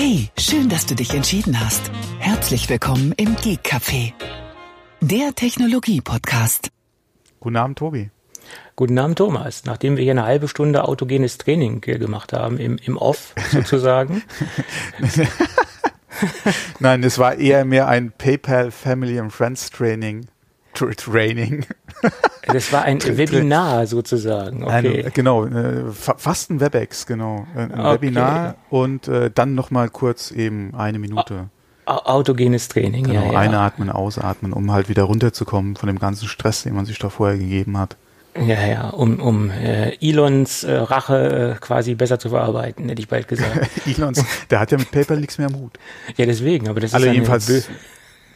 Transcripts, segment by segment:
Hey, schön, dass du dich entschieden hast. Herzlich willkommen im Geek Café, der Technologie-Podcast. Guten Abend, Tobi. Guten Abend, Thomas. Nachdem wir hier eine halbe Stunde autogenes Training gemacht haben, im, im Off sozusagen. Nein, es war eher mehr ein PayPal Family and Friends Training. Training. Das war ein Webinar sozusagen. Okay. Ein, genau, äh, fast ein WebEx, genau. Ein okay. Webinar und äh, dann nochmal kurz eben eine Minute. Autogenes Training, genau, ja, ja. Einatmen, ausatmen, um halt wieder runterzukommen von dem ganzen Stress, den man sich da vorher gegeben hat. Ja, ja, um, um äh, Elons äh, Rache äh, quasi besser zu verarbeiten, hätte ich bald gesagt. Elons, der hat ja mit PayPal nichts mehr am Hut. Ja, deswegen, aber das ist jedenfalls,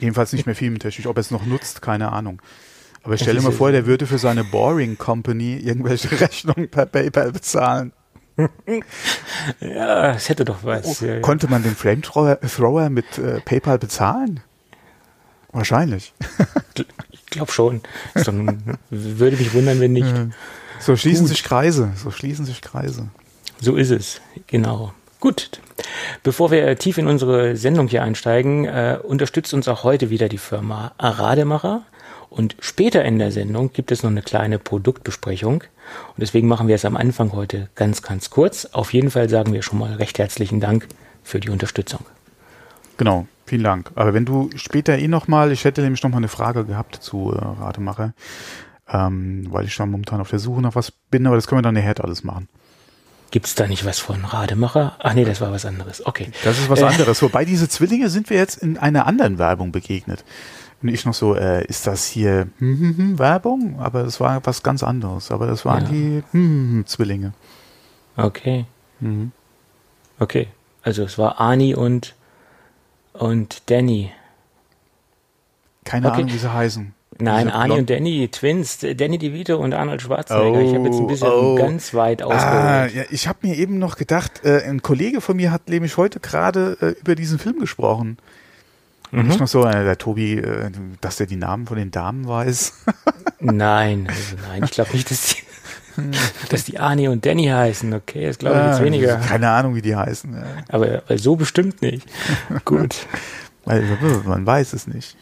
jedenfalls nicht mehr filmtechnisch. Ob er es noch nutzt, keine Ahnung. Aber stell dir mal vor, der würde für seine Boring Company irgendwelche Rechnungen per PayPal bezahlen. ja, es hätte doch was. Oh, ja, konnte man den Flamethrower mit äh, PayPal bezahlen? Wahrscheinlich. ich glaube schon. Dann würde mich wundern, wenn nicht. So schließen Gut. sich Kreise. So schließen sich Kreise. So ist es, genau. Gut. Bevor wir tief in unsere Sendung hier einsteigen, äh, unterstützt uns auch heute wieder die Firma Rademacher. Und später in der Sendung gibt es noch eine kleine Produktbesprechung. Und deswegen machen wir es am Anfang heute ganz, ganz kurz. Auf jeden Fall sagen wir schon mal recht herzlichen Dank für die Unterstützung. Genau, vielen Dank. Aber wenn du später eh nochmal, ich hätte nämlich nochmal eine Frage gehabt zu äh, Rademacher, ähm, weil ich da momentan auf der Suche nach was bin, aber das können wir dann nachher alles machen. Gibt es da nicht was von Rademacher? Ach nee, das war was anderes. Okay. Das ist was äh. anderes. Wobei diese Zwillinge sind wir jetzt in einer anderen Werbung begegnet. Und ich noch so, äh, ist das hier hm, hm, hm, Werbung? Aber das war was ganz anderes. Aber das waren ja. die hm, hm, Zwillinge. Okay. Mhm. Okay. Also es war Ani und, und Danny. Keine okay. Ahnung, wie sie heißen. Nein, Ani und Danny, Twins, Danny DeVito und Arnold Schwarzenegger. Oh, ich habe jetzt ein bisschen oh. ganz weit ausgeholt. Ah, ja, ich habe mir eben noch gedacht, äh, ein Kollege von mir hat nämlich heute gerade äh, über diesen Film gesprochen. Und mhm. nicht noch so, äh, der Tobi, äh, dass der die Namen von den Damen weiß. nein, also nein, ich glaube nicht, dass die, dass die Arnie und Danny heißen. Okay, das glaube ich jetzt weniger. Keine Ahnung, wie die heißen. Ja. Aber weil so bestimmt nicht. Gut. weil man weiß es nicht.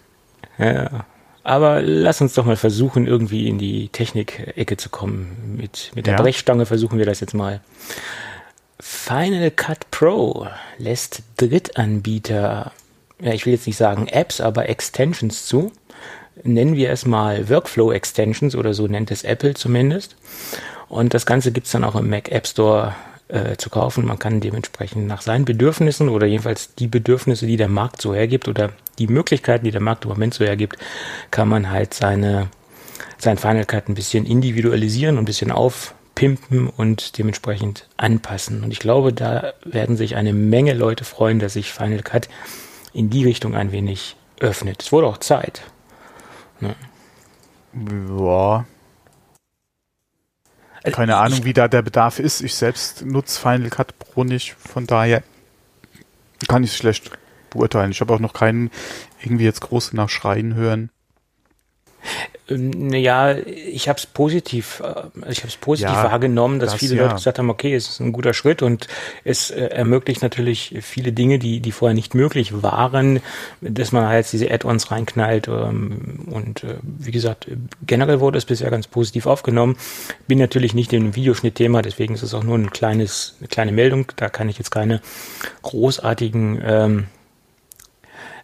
Ja. Aber lass uns doch mal versuchen, irgendwie in die Technik-Ecke zu kommen. Mit, mit der ja. Brechstange versuchen wir das jetzt mal. Final Cut Pro lässt Drittanbieter ja, ich will jetzt nicht sagen Apps, aber Extensions zu. Nennen wir es mal Workflow Extensions oder so nennt es Apple zumindest. Und das Ganze gibt's dann auch im Mac App Store äh, zu kaufen. Man kann dementsprechend nach seinen Bedürfnissen oder jedenfalls die Bedürfnisse, die der Markt so hergibt oder die Möglichkeiten, die der Markt im Moment so hergibt, kann man halt seine, sein Final Cut ein bisschen individualisieren und ein bisschen aufpimpen und dementsprechend anpassen. Und ich glaube, da werden sich eine Menge Leute freuen, dass sich Final Cut in die Richtung ein wenig öffnet. Es wurde auch Zeit. Ne? Ja. Also Keine Ahnung, ich, wie da der Bedarf ist. Ich selbst nutze Final Cut Pro nicht, von daher kann ich es schlecht beurteilen. Ich habe auch noch keinen irgendwie jetzt groß nach Schreien hören. Naja, ich habe es positiv, äh, ich habe es positiv ja, wahrgenommen, dass das, viele ja. Leute gesagt haben, okay, es ist ein guter Schritt und es äh, ermöglicht natürlich viele Dinge, die die vorher nicht möglich waren, dass man halt diese Add-ons reinknallt ähm, und äh, wie gesagt, generell wurde es bisher ganz positiv aufgenommen. Bin natürlich nicht im Videoschnittthema, deswegen ist es auch nur ein kleines, eine kleine Meldung. Da kann ich jetzt keine großartigen ähm,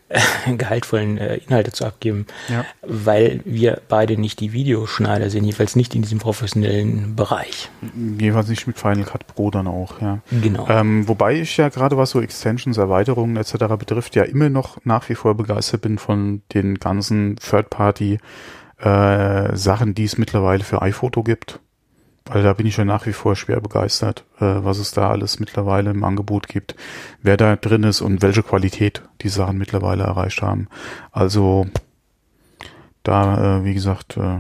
gehaltvollen äh, Inhalte zu abgeben, ja. weil wir beide nicht die Videoschneider sind, jedenfalls nicht in diesem professionellen Bereich. Jedenfalls nicht mit Final Cut Pro dann auch, ja. Genau. Ähm, wobei ich ja gerade was so Extensions, Erweiterungen etc. betrifft, ja immer noch nach wie vor begeistert bin von den ganzen Third-Party äh, Sachen, die es mittlerweile für iPhoto gibt. Also da bin ich ja nach wie vor schwer begeistert, äh, was es da alles mittlerweile im Angebot gibt, wer da drin ist und welche Qualität die Sachen mittlerweile erreicht haben. Also da, äh, wie gesagt, äh,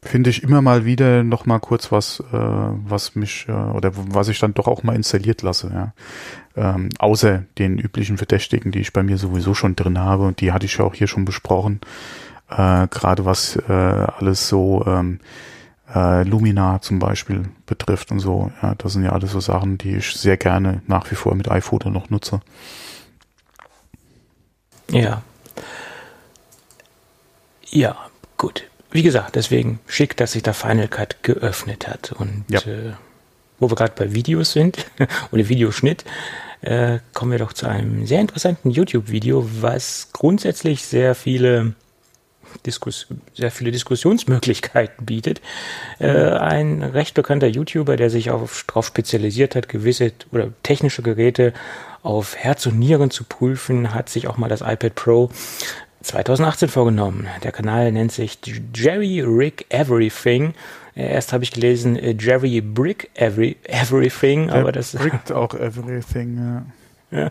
finde ich immer mal wieder noch mal kurz was, äh, was mich äh, oder was ich dann doch auch mal installiert lasse. Ja. Ähm, außer den üblichen Verdächtigen, die ich bei mir sowieso schon drin habe und die hatte ich ja auch hier schon besprochen. Äh, Gerade was äh, alles so ähm, äh, Lumina zum Beispiel betrifft und so. Ja, das sind ja alles so Sachen, die ich sehr gerne nach wie vor mit iPhoto noch nutze. Ja. Ja, gut. Wie gesagt, deswegen schick, dass sich der Final Cut geöffnet hat. Und ja. äh, wo wir gerade bei Videos sind oder Videoschnitt, äh, kommen wir doch zu einem sehr interessanten YouTube-Video, was grundsätzlich sehr viele Diskus sehr viele Diskussionsmöglichkeiten bietet. Äh, ein recht bekannter YouTuber, der sich darauf spezialisiert hat, gewisse oder technische Geräte auf Herz und Nieren zu prüfen, hat sich auch mal das iPad Pro 2018 vorgenommen. Der Kanal nennt sich Jerry Rick Everything. Erst habe ich gelesen äh, Jerry Brick Every, Everything, aber das brickt auch Everything. Ja. ja.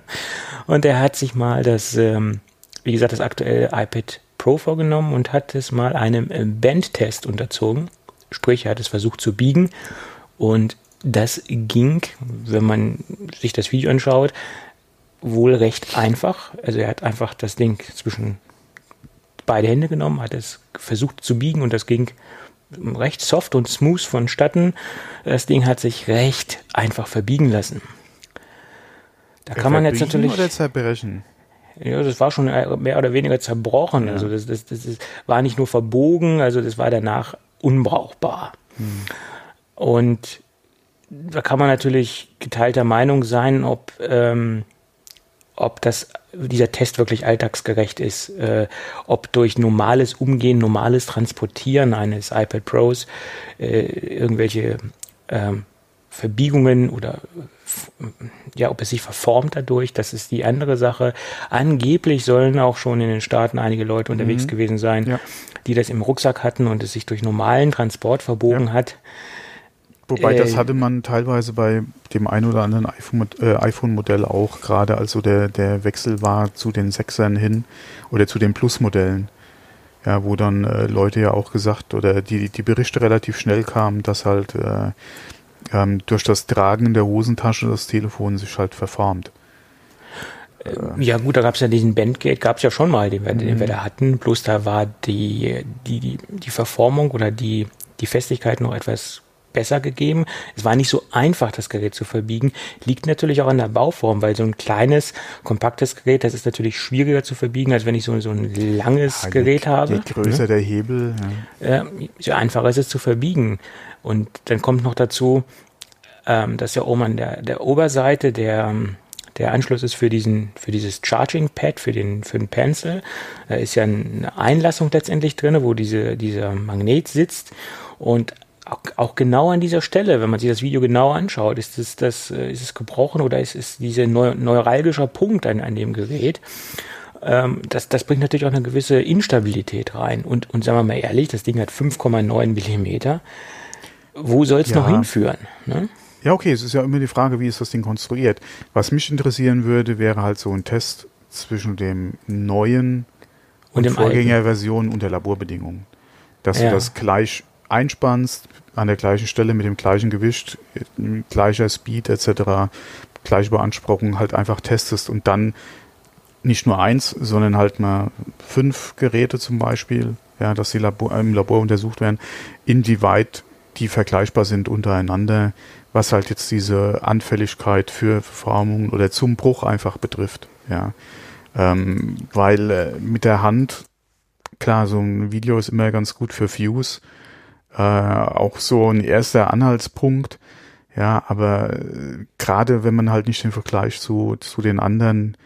Und er hat sich mal das, ähm, wie gesagt, das aktuelle iPad Pro vorgenommen und hat es mal einem äh, Bandtest unterzogen. Sprich, er hat es versucht zu biegen und das ging, wenn man sich das Video anschaut, wohl recht einfach. Also er hat einfach das Ding zwischen beide Hände genommen, hat es versucht zu biegen und das ging recht soft und smooth vonstatten. Das Ding hat sich recht einfach verbiegen lassen. Da kann man jetzt natürlich. Oder zerbrechen? Ja, das war schon mehr oder weniger zerbrochen. Ja. Also das, das, das, das, war nicht nur verbogen, also das war danach unbrauchbar. Hm. Und da kann man natürlich geteilter Meinung sein, ob, ähm, ob das, dieser Test wirklich alltagsgerecht ist, äh, ob durch normales Umgehen, normales Transportieren eines iPad Pros äh, irgendwelche ähm, Verbiegungen oder ja, ob es sich verformt dadurch, das ist die andere Sache. Angeblich sollen auch schon in den Staaten einige Leute unterwegs mhm. gewesen sein, ja. die das im Rucksack hatten und es sich durch normalen Transport verbogen ja. hat. Wobei äh, das hatte man teilweise bei dem ein oder anderen äh, iPhone-Modell äh, iPhone auch, gerade also der, der Wechsel war zu den Sechsern hin oder zu den Plus-Modellen. Ja, wo dann äh, Leute ja auch gesagt oder die, die Berichte relativ schnell kamen, dass halt äh, ähm, durch das Tragen in der Hosentasche das Telefon sich halt verformt. Äh, ja gut, da gab es ja diesen Bandgate, gab es ja schon mal, den wir, mhm. den wir da hatten. Bloß da war die, die, die, die Verformung oder die, die Festigkeit noch etwas besser gegeben. Es war nicht so einfach, das Gerät zu verbiegen. Liegt natürlich auch an der Bauform, weil so ein kleines, kompaktes Gerät, das ist natürlich schwieriger zu verbiegen, als wenn ich so, so ein langes ja, Gerät je, habe. Je größer ja. der Hebel. Ja. Äh, je einfacher ist es zu verbiegen. Und dann kommt noch dazu, ähm, dass ja oben an der, der Oberseite der, der Anschluss ist für diesen, für dieses Charging Pad, für den, für den Pencil. Da ist ja eine Einlassung letztendlich drin, wo diese, dieser Magnet sitzt. Und auch, genau an dieser Stelle, wenn man sich das Video genau anschaut, ist es, das, äh, ist es gebrochen oder ist es dieser neu, neuralgischer Punkt an, an dem Gerät. Ähm, das, das bringt natürlich auch eine gewisse Instabilität rein. Und, und sagen wir mal ehrlich, das Ding hat 5,9 Millimeter. Wo soll es ja. noch hinführen? Ne? Ja, okay, es ist ja immer die Frage, wie ist das Ding konstruiert. Was mich interessieren würde, wäre halt so ein Test zwischen dem neuen und, und Vorgängerversion unter Laborbedingungen. Dass ja. du das gleich einspannst, an der gleichen Stelle mit dem gleichen Gewicht, gleicher Speed etc., gleiche Beanspruchung halt einfach testest und dann nicht nur eins, sondern halt mal fünf Geräte zum Beispiel, ja, dass die Labor, im Labor untersucht werden, inwieweit die vergleichbar sind untereinander, was halt jetzt diese Anfälligkeit für Verformung oder zum Bruch einfach betrifft, ja. Ähm, weil äh, mit der Hand, klar, so ein Video ist immer ganz gut für Views, äh, auch so ein erster Anhaltspunkt. Ja, aber äh, gerade wenn man halt nicht den Vergleich zu, zu den anderen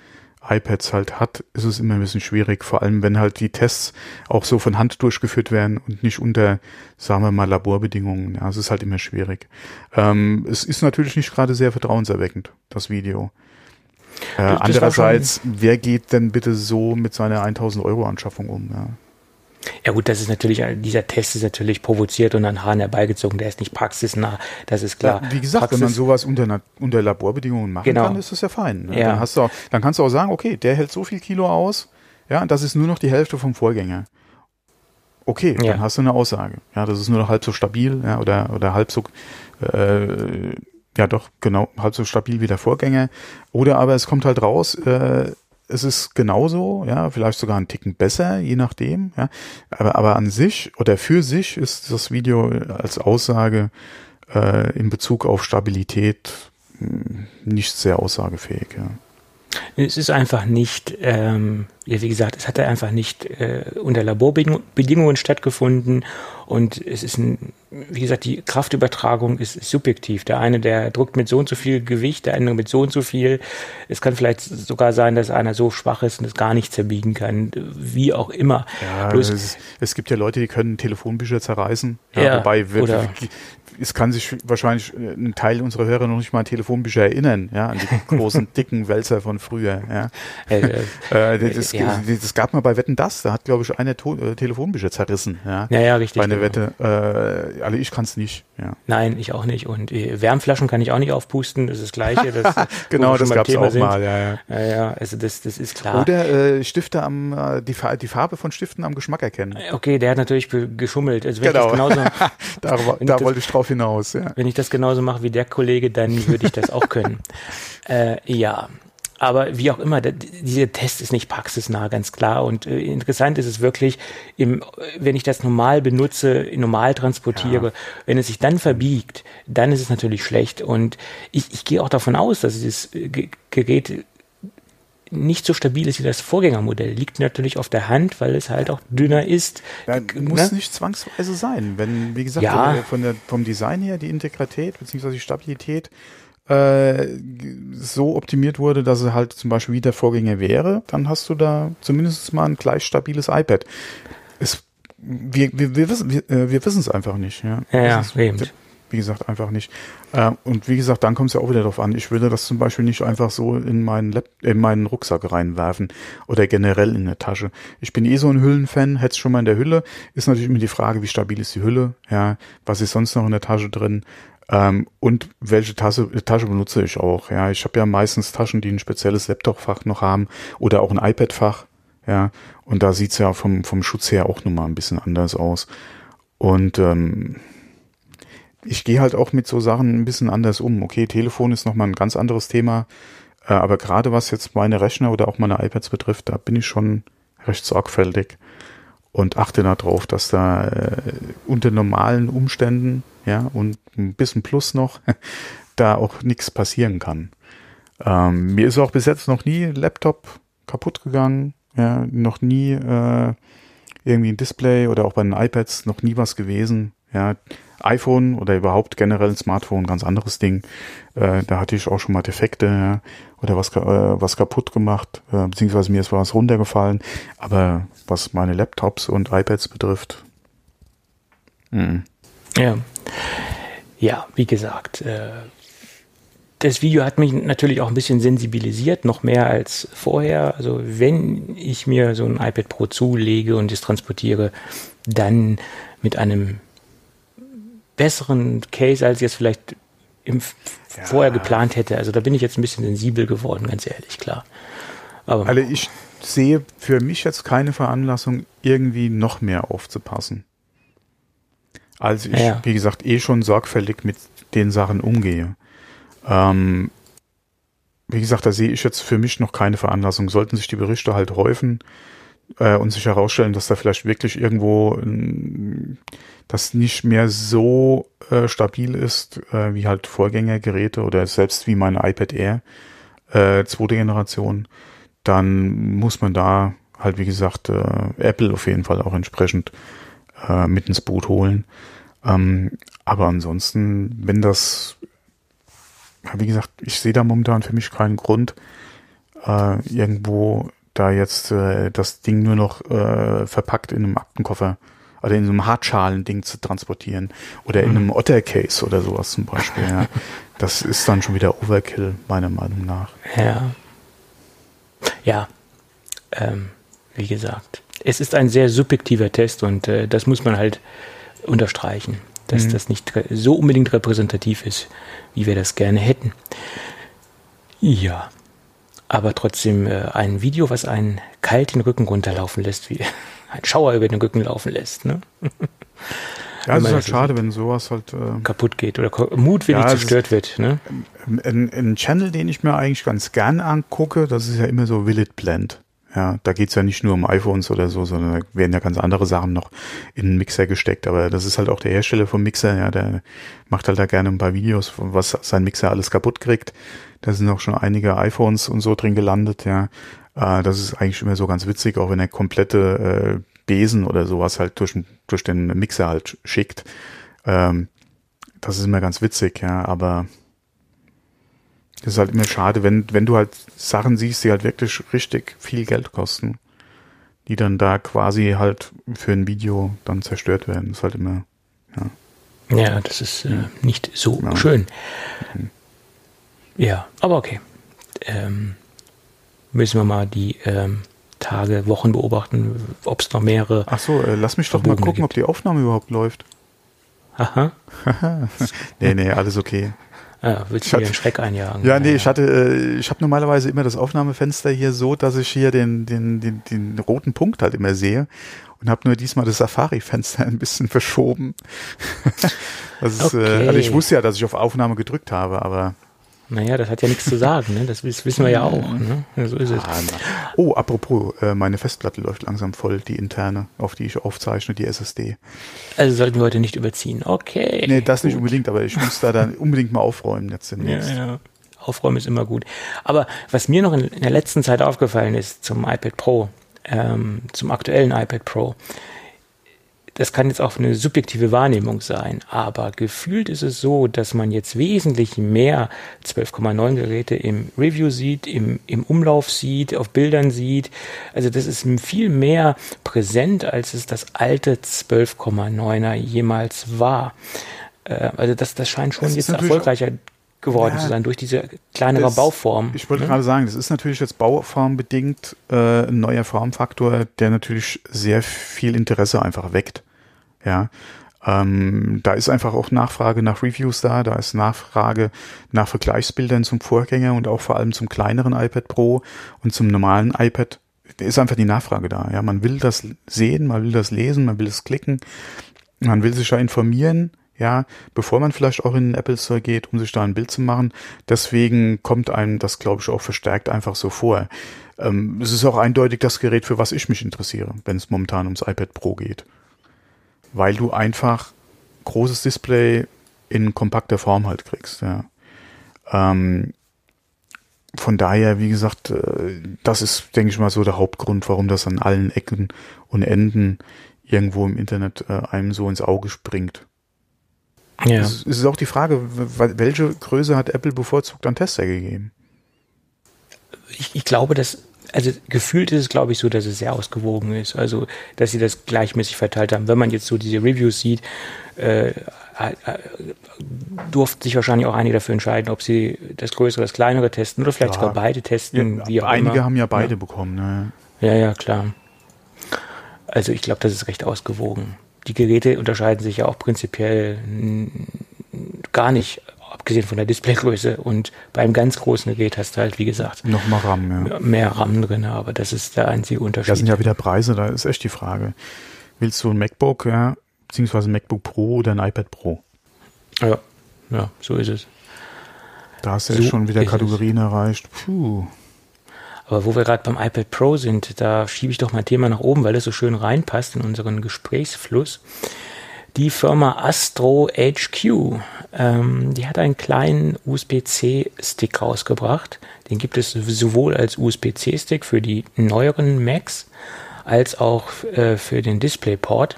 iPads halt hat, ist es immer ein bisschen schwierig, vor allem wenn halt die Tests auch so von Hand durchgeführt werden und nicht unter, sagen wir mal, Laborbedingungen. Ja, es ist halt immer schwierig. Ähm, es ist natürlich nicht gerade sehr vertrauenserweckend, das Video. Äh, andererseits, wer geht denn bitte so mit seiner 1000 Euro Anschaffung um? Ja? Ja gut, das ist natürlich, dieser Test ist natürlich provoziert und an Haaren herbeigezogen, der ist nicht praxisnah, das ist klar. Ja, wie gesagt, Praxis, wenn man sowas unter, unter Laborbedingungen machen genau. kann, ist das ja fein. Ne? Ja. Dann, hast du auch, dann kannst du auch sagen, okay, der hält so viel Kilo aus, ja, das ist nur noch die Hälfte vom Vorgänger. Okay, dann hast du eine Aussage. Ja, das ist nur noch halb so stabil, ja, oder, oder halb so, äh, ja doch, genau, halb so stabil wie der Vorgänger. Oder aber es kommt halt raus, äh, es ist genauso, ja, vielleicht sogar ein Ticken besser, je nachdem, ja. Aber, aber an sich oder für sich ist das Video als Aussage äh, in Bezug auf Stabilität hm, nicht sehr aussagefähig, ja. Es ist einfach nicht, ähm, wie gesagt, es hat einfach nicht äh, unter Laborbedingungen stattgefunden und es ist ein, wie gesagt, die Kraftübertragung ist, ist, subjektiv. Der eine, der drückt mit so und so viel Gewicht, der andere mit so und so viel. Es kann vielleicht sogar sein, dass einer so schwach ist und es gar nicht zerbiegen kann, wie auch immer. Ja, es, es, gibt ja Leute, die können Telefonbücher zerreißen. Ja, ja, wobei oder, es kann sich wahrscheinlich äh, ein Teil unserer Hörer noch nicht mal an Telefonbücher erinnern, ja, an die großen, dicken Wälzer von früher, ja. Äh, äh, das, ja. das, gab mal bei Wetten das, da hat, glaube ich, eine to äh, Telefonbücher zerrissen, ja. Ja, ja, richtig. Bei einer genau. Wette, äh, alle ich kann es nicht, ja. Nein, ich auch nicht. Und äh, Wärmflaschen kann ich auch nicht aufpusten, das ist das Gleiche. Das, genau, das gab es auch sind. mal, ja, ja. Ja, ja, also das, das ist klar. Oder äh, Stifte am, äh, die, die Farbe von Stiften am Geschmack erkennen. Okay, der hat natürlich geschummelt. Also wenn genau. genauso, da, da wollte ich drauf hinaus, ja. Wenn ich das genauso mache wie der Kollege, dann würde ich das auch können. äh, ja. Aber wie auch immer, dieser Test ist nicht praxisnah, ganz klar. Und äh, interessant ist es wirklich, im, wenn ich das normal benutze, normal transportiere, ja. wenn es sich dann verbiegt, dann ist es natürlich schlecht. Und ich, ich gehe auch davon aus, dass dieses Gerät nicht so stabil ist wie das Vorgängermodell. Liegt natürlich auf der Hand, weil es halt auch dünner ist. Ja, muss ne? nicht zwangsweise sein. Wenn, wie gesagt, ja. von der, vom Design her die Integrität bzw. die Stabilität äh, so optimiert wurde, dass es halt zum Beispiel wie der Vorgänger wäre, dann hast du da zumindest mal ein gleich stabiles iPad. Es, wir, wir, wir wissen wir, äh, wir wissen es einfach nicht. Ja, ja, ja eben wie gesagt, einfach nicht. Äh, und wie gesagt, dann kommt es ja auch wieder darauf an. Ich würde das zum Beispiel nicht einfach so in meinen, Lab in meinen Rucksack reinwerfen oder generell in eine Tasche. Ich bin eh so ein Hüllenfan, hätte es schon mal in der Hülle. Ist natürlich immer die Frage, wie stabil ist die Hülle? Ja, was ist sonst noch in der Tasche drin? Ähm, und welche Tasche, Tasche benutze ich auch? Ja, ich habe ja meistens Taschen, die ein spezielles Laptop-Fach noch haben oder auch ein iPad-Fach. Ja, und da sieht's ja vom, vom Schutz her auch nochmal ein bisschen anders aus. Und ähm, ich gehe halt auch mit so Sachen ein bisschen anders um. Okay, Telefon ist nochmal ein ganz anderes Thema, äh, aber gerade was jetzt meine Rechner oder auch meine iPads betrifft, da bin ich schon recht sorgfältig und achte darauf, dass da äh, unter normalen Umständen, ja, und ein bisschen Plus noch, da auch nichts passieren kann. Ähm, mir ist auch bis jetzt noch nie Laptop kaputt gegangen, ja, noch nie äh, irgendwie ein Display oder auch bei den iPads noch nie was gewesen, ja, iPhone oder überhaupt generell ein Smartphone, ganz anderes Ding. Äh, da hatte ich auch schon mal Defekte ja, oder was, äh, was kaputt gemacht, äh, beziehungsweise mir ist was runtergefallen. Aber was meine Laptops und iPads betrifft, mh. ja, ja, wie gesagt, äh, das Video hat mich natürlich auch ein bisschen sensibilisiert, noch mehr als vorher. Also wenn ich mir so ein iPad Pro zulege und es transportiere, dann mit einem besseren Case, als es vielleicht im ja. vorher geplant hätte. Also da bin ich jetzt ein bisschen sensibel geworden, ganz ehrlich, klar. Aber also ich sehe für mich jetzt keine Veranlassung, irgendwie noch mehr aufzupassen. Als ich, ja. wie gesagt, eh schon sorgfältig mit den Sachen umgehe. Ähm, wie gesagt, da sehe ich jetzt für mich noch keine Veranlassung. Sollten sich die Berichte halt häufen, äh, und sich herausstellen, dass da vielleicht wirklich irgendwo äh, das nicht mehr so äh, stabil ist äh, wie halt Vorgängergeräte oder selbst wie mein iPad Air äh, zweite Generation, dann muss man da halt wie gesagt äh, Apple auf jeden Fall auch entsprechend äh, mit ins Boot holen. Ähm, aber ansonsten, wenn das, wie gesagt, ich sehe da momentan für mich keinen Grund, äh, irgendwo da jetzt äh, das Ding nur noch äh, verpackt in einem Aktenkoffer oder in so einem Hartschalen-Ding zu transportieren oder in einem mhm. Otter-Case oder sowas zum Beispiel. Ja. Das ist dann schon wieder Overkill, meiner Meinung nach. Ja. Ja. Ähm, wie gesagt, es ist ein sehr subjektiver Test und äh, das muss man halt unterstreichen, dass mhm. das nicht so unbedingt repräsentativ ist, wie wir das gerne hätten. Ja aber trotzdem äh, ein Video, was einen kalt den Rücken runterlaufen lässt, wie ein Schauer über den Rücken laufen lässt. Ne? Ja, es ist halt schade, wenn sowas halt äh, kaputt geht oder mutwillig ja, zerstört wird. Ne? Ein, ein, Channel, den ich mir eigentlich ganz gern angucke, das ist ja immer so Will It Blend. Ja, da geht's ja nicht nur um iPhones oder so, sondern da werden ja ganz andere Sachen noch in den Mixer gesteckt. Aber das ist halt auch der Hersteller vom Mixer, ja, der macht halt da gerne ein paar Videos, was sein Mixer alles kaputt kriegt. Da sind auch schon einige iPhones und so drin gelandet, ja. Äh, das ist eigentlich immer so ganz witzig, auch wenn er komplette äh, Besen oder sowas halt durch, durch den Mixer halt schickt. Ähm, das ist immer ganz witzig, ja, aber das ist halt immer schade, wenn, wenn du halt Sachen siehst, die halt wirklich richtig viel Geld kosten, die dann da quasi halt für ein Video dann zerstört werden. Das ist halt immer, ja. Ja, das ist äh, nicht so ja. schön. Mhm. Ja, aber okay. Ähm, müssen wir mal die ähm, Tage, Wochen beobachten, ob es noch mehrere. Ach so, äh, lass mich doch mal gucken, gibt. ob die Aufnahme überhaupt läuft. Aha. nee, nee, alles okay. Ja, willst du dir einen Schreck einjagen? Ja, nee, ich hatte, äh, ich habe normalerweise immer das Aufnahmefenster hier so, dass ich hier den, den, den, den roten Punkt halt immer sehe und habe nur diesmal das Safari-Fenster ein bisschen verschoben. ist, okay. äh, also ich wusste ja, dass ich auf Aufnahme gedrückt habe, aber naja, das hat ja nichts zu sagen, ne? das wissen wir ja auch. Ne? So ist es. Ah, oh, apropos, äh, meine Festplatte läuft langsam voll, die interne, auf die ich aufzeichne, die SSD. Also sollten wir heute nicht überziehen. Okay. Nee, das gut. nicht unbedingt, aber ich muss da dann unbedingt mal aufräumen jetzt demnächst. Ja, ja. Aufräumen ist immer gut. Aber was mir noch in, in der letzten Zeit aufgefallen ist zum iPad Pro, ähm, zum aktuellen iPad Pro, das kann jetzt auch eine subjektive Wahrnehmung sein, aber gefühlt ist es so, dass man jetzt wesentlich mehr 12,9 Geräte im Review sieht, im, im Umlauf sieht, auf Bildern sieht. Also das ist viel mehr präsent, als es das alte 12,9er jemals war. Äh, also das, das scheint schon das jetzt erfolgreicher geworden ja, zu sein durch diese kleinere das, Bauform. Ich wollte ne? gerade sagen, das ist natürlich jetzt bauformbedingt äh, ein neuer Formfaktor, der natürlich sehr viel Interesse einfach weckt. Ja, ähm, da ist einfach auch Nachfrage nach Reviews da, da ist Nachfrage nach Vergleichsbildern zum Vorgänger und auch vor allem zum kleineren iPad Pro und zum normalen iPad. Ist einfach die Nachfrage da. Ja, man will das sehen, man will das lesen, man will es klicken, man will sich ja informieren ja, bevor man vielleicht auch in den Apple Store geht, um sich da ein Bild zu machen. Deswegen kommt einem das, glaube ich, auch verstärkt einfach so vor. Ähm, es ist auch eindeutig das Gerät, für was ich mich interessiere, wenn es momentan ums iPad Pro geht. Weil du einfach großes Display in kompakter Form halt kriegst, ja. Ähm, von daher, wie gesagt, äh, das ist, denke ich mal, so der Hauptgrund, warum das an allen Ecken und Enden irgendwo im Internet äh, einem so ins Auge springt. Ja. Es ist auch die Frage, welche Größe hat Apple bevorzugt an Tester gegeben? Ich, ich glaube, dass also gefühlt ist es, glaube ich, so, dass es sehr ausgewogen ist. Also, dass sie das gleichmäßig verteilt haben. Wenn man jetzt so diese Reviews sieht, äh, äh, durften sich wahrscheinlich auch einige dafür entscheiden, ob sie das Größere, das Kleinere testen oder vielleicht ja. sogar beide testen. Ja, wie auch einige immer. haben ja beide ja. bekommen. Ne? Ja, ja, klar. Also ich glaube, das ist recht ausgewogen die Geräte unterscheiden sich ja auch prinzipiell gar nicht, abgesehen von der Displaygröße. Und beim ganz großen Gerät hast du halt, wie gesagt, noch mal RAM, ja. mehr RAM drin, aber das ist der einzige Unterschied. Da sind ja wieder Preise, da ist echt die Frage. Willst du ein MacBook, ja, beziehungsweise ein MacBook Pro oder ein iPad Pro? Ja, ja, so ist es. Da hast du so schon wieder Kategorien es. erreicht. Puh. Aber wo wir gerade beim iPad Pro sind, da schiebe ich doch mein Thema nach oben, weil es so schön reinpasst in unseren Gesprächsfluss. Die Firma Astro HQ, ähm, die hat einen kleinen USB-C-Stick rausgebracht. Den gibt es sowohl als USB-C-Stick für die neueren Macs als auch äh, für den DisplayPort.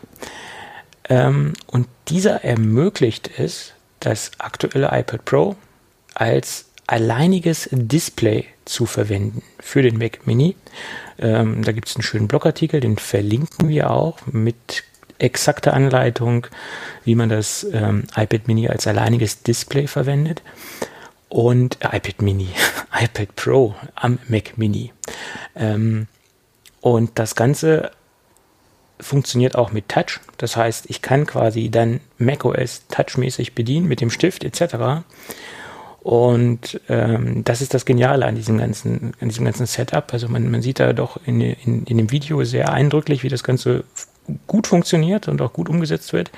Ähm, und dieser ermöglicht es, das aktuelle iPad Pro als alleiniges Display zu verwenden für den Mac Mini. Ähm, da gibt es einen schönen Blogartikel, den verlinken wir auch mit exakter Anleitung, wie man das ähm, iPad Mini als alleiniges Display verwendet. Und äh, iPad Mini, iPad Pro am Mac Mini. Ähm, und das Ganze funktioniert auch mit Touch. Das heißt, ich kann quasi dann macOS touchmäßig bedienen mit dem Stift etc. Und ähm, das ist das Geniale an diesem ganzen, an diesem ganzen Setup. Also man, man sieht da doch in, in, in dem Video sehr eindrücklich, wie das Ganze gut funktioniert und auch gut umgesetzt wird.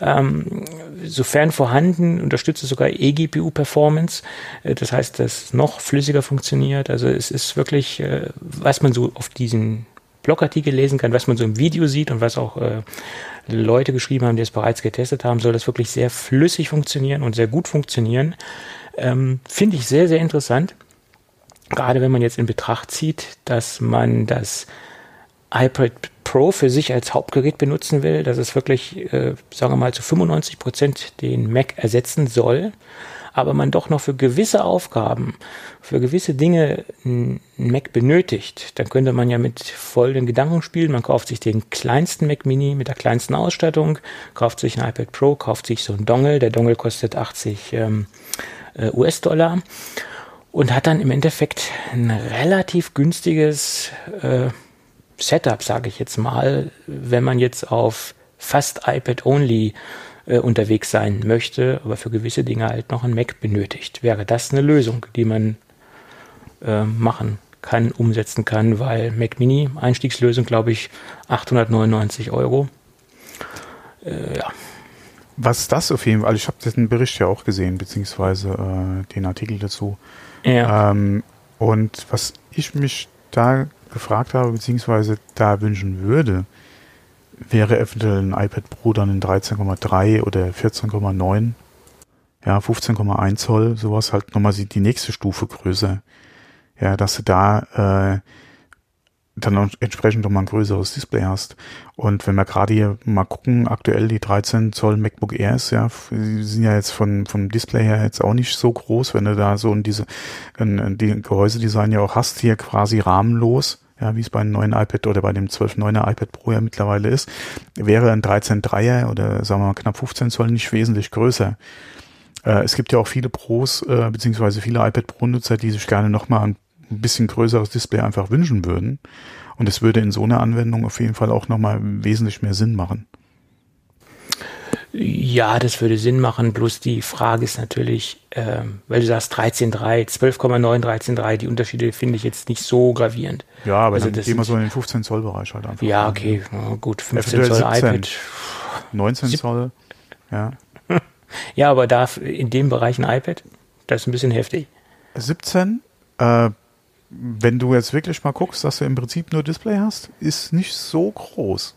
Ähm, sofern vorhanden, unterstützt es sogar eGPU-Performance. Äh, das heißt, dass noch flüssiger funktioniert. Also es ist wirklich, äh, was man so auf diesen Blogartikel lesen kann, was man so im Video sieht und was auch äh, Leute geschrieben haben, die es bereits getestet haben, soll das wirklich sehr flüssig funktionieren und sehr gut funktionieren. Ähm, Finde ich sehr, sehr interessant. Gerade wenn man jetzt in Betracht zieht, dass man das iPad Pro für sich als Hauptgerät benutzen will, dass es wirklich, äh, sagen wir mal, zu 95 Prozent den Mac ersetzen soll, aber man doch noch für gewisse Aufgaben, für gewisse Dinge einen Mac benötigt, dann könnte man ja mit folgenden Gedanken spielen. Man kauft sich den kleinsten Mac Mini mit der kleinsten Ausstattung, kauft sich ein iPad Pro, kauft sich so einen Dongle. Der Dongle kostet 80 ähm, äh, US-Dollar und hat dann im Endeffekt ein relativ günstiges äh, Setup, sage ich jetzt mal, wenn man jetzt auf fast iPad-only äh, unterwegs sein möchte, aber für gewisse Dinge halt noch ein Mac benötigt. Wäre das eine Lösung, die man äh, machen kann, umsetzen kann, weil Mac Mini, Einstiegslösung, glaube ich, 899 Euro. Äh, ja. Was das auf jeden Fall, also ich habe den Bericht ja auch gesehen, beziehungsweise äh, den Artikel dazu. Ja. Ähm, und was ich mich da gefragt habe, beziehungsweise da wünschen würde, wäre eventuell ein iPad Pro dann in 13,3 oder 14,9, ja, 15,1 Zoll, sowas halt nochmal die nächste Stufe größer. Ja, dass du da äh, dann entsprechend nochmal ein größeres Display hast. Und wenn wir gerade hier mal gucken, aktuell die 13 Zoll MacBook Airs, ja, die sind ja jetzt von, vom Display her jetzt auch nicht so groß, wenn du da so in diese, in, die Gehäusedesign ja auch hast, hier quasi rahmenlos, ja, wie es bei einem neuen iPad oder bei dem 12.9er iPad Pro ja mittlerweile ist, wäre ein 13.3er oder sagen wir mal knapp 15 Zoll nicht wesentlich größer. Äh, es gibt ja auch viele Pros, äh, beziehungsweise viele iPad Pro-Nutzer, die sich gerne nochmal ein ein bisschen größeres Display einfach wünschen würden. Und es würde in so einer Anwendung auf jeden Fall auch nochmal wesentlich mehr Sinn machen. Ja, das würde Sinn machen. Bloß die Frage ist natürlich, äh, weil du sagst 13.3, 12,9, 13.3, die Unterschiede finde ich jetzt nicht so gravierend. Ja, aber also dann gehen wir so in den 15 Zoll Bereich halt einfach. Ja, okay, ja, gut, 15 Zoll 17, iPad. 19 Zoll, ja. ja, aber da in dem Bereich ein iPad, das ist ein bisschen heftig. 17, äh, wenn du jetzt wirklich mal guckst, dass du im Prinzip nur Display hast, ist nicht so groß.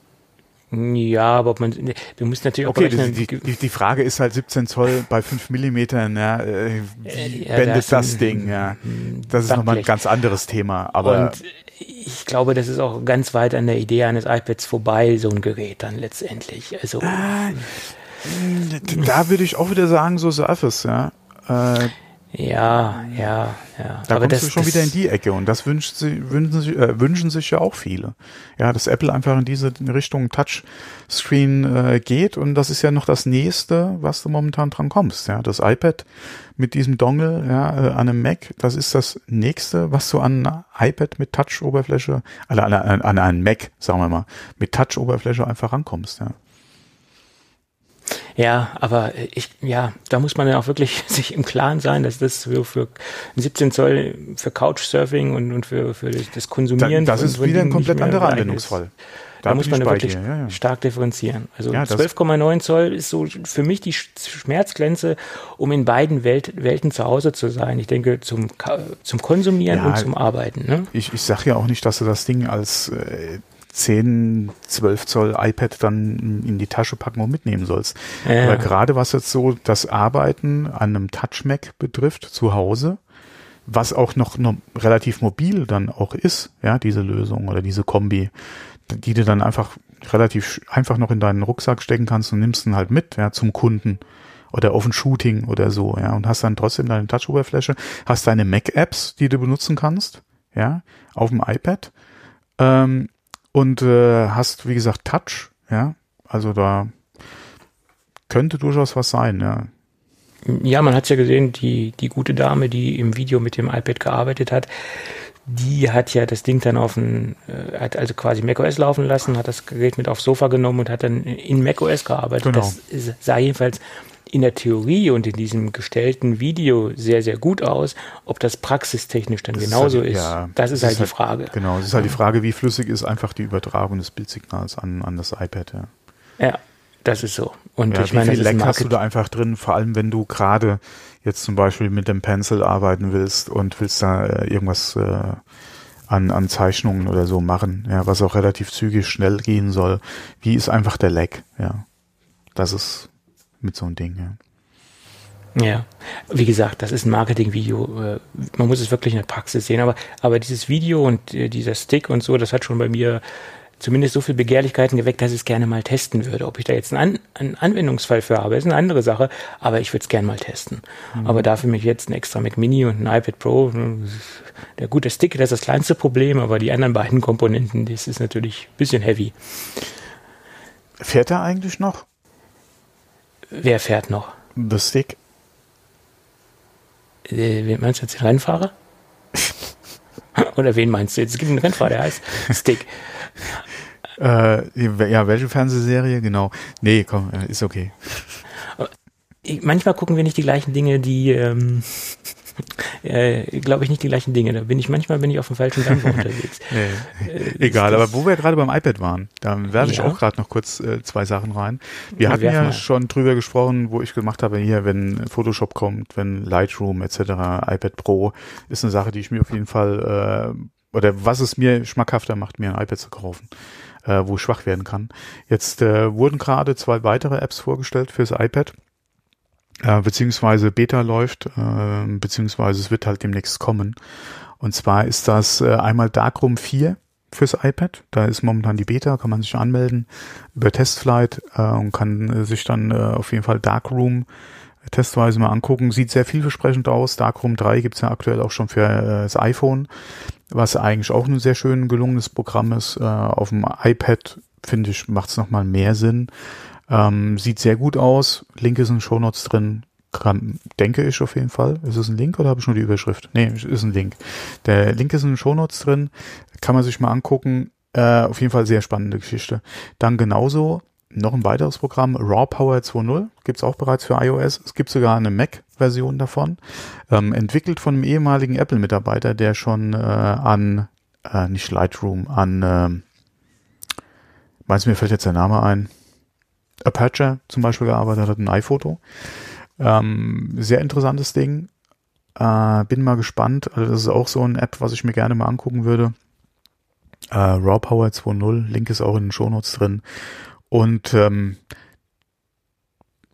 Ja, aber man, du musst natürlich auch okay, die, die, die, Frage ist halt 17 Zoll bei 5 Millimetern, ja, äh, wie ja, bändet das, das Ding, ja. Das ist nochmal ein ganz anderes Thema, aber. Und ich glaube, das ist auch ganz weit an der Idee eines iPads vorbei, so ein Gerät dann letztendlich. Also. Ah, da würde ich auch wieder sagen, so Surface, ja. Äh, ja, ja, ja. Da Aber kommst das, du schon wieder in die Ecke und das wünscht sie, wünschen, sich, äh, wünschen sich ja auch viele. Ja, dass Apple einfach in diese Richtung Touchscreen äh, geht und das ist ja noch das nächste, was du momentan dran kommst. Ja, das iPad mit diesem Dongle ja, äh, an einem Mac, das ist das nächste, was du an iPad mit Touch-Oberfläche, also an, an, an einen Mac, sagen wir mal, mit Touch-Oberfläche einfach rankommst. Ja. Ja, aber ich, ja, da muss man ja auch wirklich sich im Klaren sein, dass das für, für 17 Zoll für Couchsurfing und, und für, für das Konsumieren. Da, das ist wieder ein komplett anderer Anwendungsfall. Da, da muss man wirklich ja, ja. stark differenzieren. Also ja, 12,9 Zoll ist so für mich die Schmerzgrenze, um in beiden Welt, Welten zu Hause zu sein. Ich denke zum, zum Konsumieren und zum Arbeiten. Ne? Ich, ich sage ja auch nicht, dass du das Ding als äh, 10, 12 Zoll iPad dann in die Tasche packen und mitnehmen sollst. Ja. Aber gerade was jetzt so das Arbeiten an einem Touch Mac betrifft, zu Hause, was auch noch, noch relativ mobil dann auch ist, ja, diese Lösung oder diese Kombi, die du dann einfach relativ einfach noch in deinen Rucksack stecken kannst und nimmst ihn halt mit, ja, zum Kunden oder auf ein Shooting oder so, ja, und hast dann trotzdem deine Touch-Oberfläche, hast deine Mac-Apps, die du benutzen kannst, ja, auf dem iPad, ähm, und äh, hast, wie gesagt, Touch, ja, also da könnte durchaus was sein, ja. Ja, man hat ja gesehen, die, die gute Dame, die im Video mit dem iPad gearbeitet hat, die hat ja das Ding dann auf ein, äh, hat also quasi macOS laufen lassen, hat das Gerät mit aufs Sofa genommen und hat dann in macOS gearbeitet. Genau. Das sah jedenfalls in der Theorie und in diesem gestellten Video sehr, sehr gut aus. Ob das praxistechnisch dann das genauso ist, halt, ja, das ist halt ist die halt, Frage. Genau, es ist halt die Frage, wie flüssig ist einfach die Übertragung des Bildsignals an, an das iPad. Ja. ja. Das ist so. Und ja, ich wie meine, viel das ist Lag hast du da einfach drin, vor allem wenn du gerade jetzt zum Beispiel mit dem Pencil arbeiten willst und willst da äh, irgendwas äh, an, an Zeichnungen oder so machen, ja, was auch relativ zügig schnell gehen soll. Wie ist einfach der Lag, ja. Das ist mit so einem Ding, ja. Ja, wie gesagt, das ist ein Marketingvideo. Äh, Man muss es wirklich in der Praxis sehen. Aber, aber dieses Video und äh, dieser Stick und so, das hat schon bei mir zumindest so viel Begehrlichkeiten geweckt, dass ich es gerne mal testen würde. Ob ich da jetzt einen, An einen Anwendungsfall für habe, ist eine andere Sache. Aber ich würde es gerne mal testen. Aber dafür mich jetzt ein extra Mac Mini und ein iPad Pro. äh, Der gute Stick, das ist das kleinste Problem, aber die anderen beiden Komponenten, das ist natürlich ein bisschen heavy. Fährt er eigentlich noch? Wer fährt noch? The Stick? Äh, wen meinst du jetzt den Rennfahrer? Oder wen meinst du jetzt? Es gibt einen Rennfahrer, der heißt Stick. Äh, ja, welche Fernsehserie? Genau. Nee, komm, äh, ist okay. Manchmal gucken wir nicht die gleichen Dinge, die, ähm, äh, glaube ich, nicht die gleichen Dinge. Da bin ich, manchmal bin ich auf dem falschen Dampfer unterwegs. Nee, Äh, egal, aber wo wir gerade beim iPad waren, da werfe ich Ja. auch gerade noch kurz äh, zwei Sachen rein. Wir Ja, hatten ja mal. schon drüber gesprochen, wo ich gemacht habe, hier, wenn Photoshop kommt, wenn Lightroom etc., iPad Pro, ist eine Sache, die ich mir auf jeden Fall, äh, oder was es mir schmackhafter macht, mir ein iPad zu kaufen, äh, wo ich schwach werden kann. Jetzt äh, wurden gerade zwei weitere Apps vorgestellt fürs iPad. Äh, beziehungsweise Beta läuft, äh, beziehungsweise es wird halt demnächst kommen. Und zwar ist das äh, einmal Darkroom 4 fürs iPad. Da ist momentan die Beta, kann man sich anmelden über Testflight äh, und kann äh, sich dann äh, auf jeden Fall Darkroom testweise mal angucken. Sieht sehr vielversprechend aus. Darkroom 3 gibt's ja aktuell auch schon für äh, das iPhone, was eigentlich auch ein sehr schön gelungenes Programm ist. Äh, auf dem iPad, finde ich, macht's noch nochmal mehr Sinn. Ähm, sieht sehr gut aus. Link ist in den Shownotes drin. Kann, denke ich auf jeden Fall. Ist es ein Link oder habe ich nur die Überschrift? Nee, ist ein Link. Der Link ist in den Shownotes drin. Kann man sich mal angucken. Äh, auf jeden Fall sehr spannende Geschichte. Dann genauso noch ein weiteres Programm, Raw Power 2.0, gibt's auch bereits für iOS. Es gibt sogar eine Mac-Version davon. Ähm, entwickelt von einem ehemaligen Apple-Mitarbeiter, der schon äh, an, äh, nicht Lightroom, an, ähm, meinst du, mir fällt jetzt der Name ein, Aperture zum Beispiel gearbeitet hat, ein iPhoto. Ähm, sehr interessantes Ding. Äh, bin mal gespannt. Also das ist auch so eine App, was ich mir gerne mal angucken würde. Äh, Raw Power 2.0, Link ist auch in den Shownotes drin. Und ähm,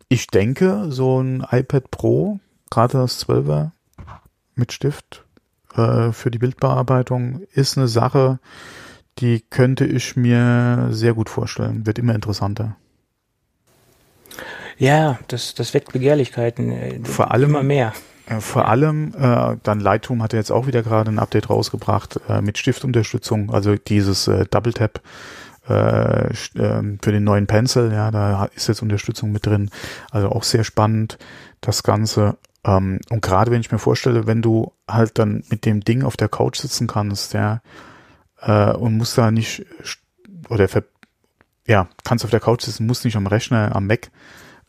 ich denke, so ein iPad Pro, gerade das 12er mit Stift äh, für die Bildbearbeitung, ist eine Sache, die könnte ich mir sehr gut vorstellen. Wird immer interessanter. Ja, das, das weckt Begehrlichkeiten. äh, Vor allem- immer mehr. Äh, Vor allem, äh, dann Lightroom hat ja jetzt auch wieder gerade ein Update rausgebracht äh, mit Stiftunterstützung, also dieses äh, Double Tap äh, ähm, für den neuen Pencil, ja, da ist jetzt Unterstützung mit drin. Also auch sehr spannend, das Ganze. Ähm, und gerade wenn ich mir vorstelle, wenn du halt dann mit dem Ding auf der Couch sitzen kannst, ja, äh, und musst da nicht oder ver ja, kannst auf der Couch sitzen, musst nicht am Rechner, am Mac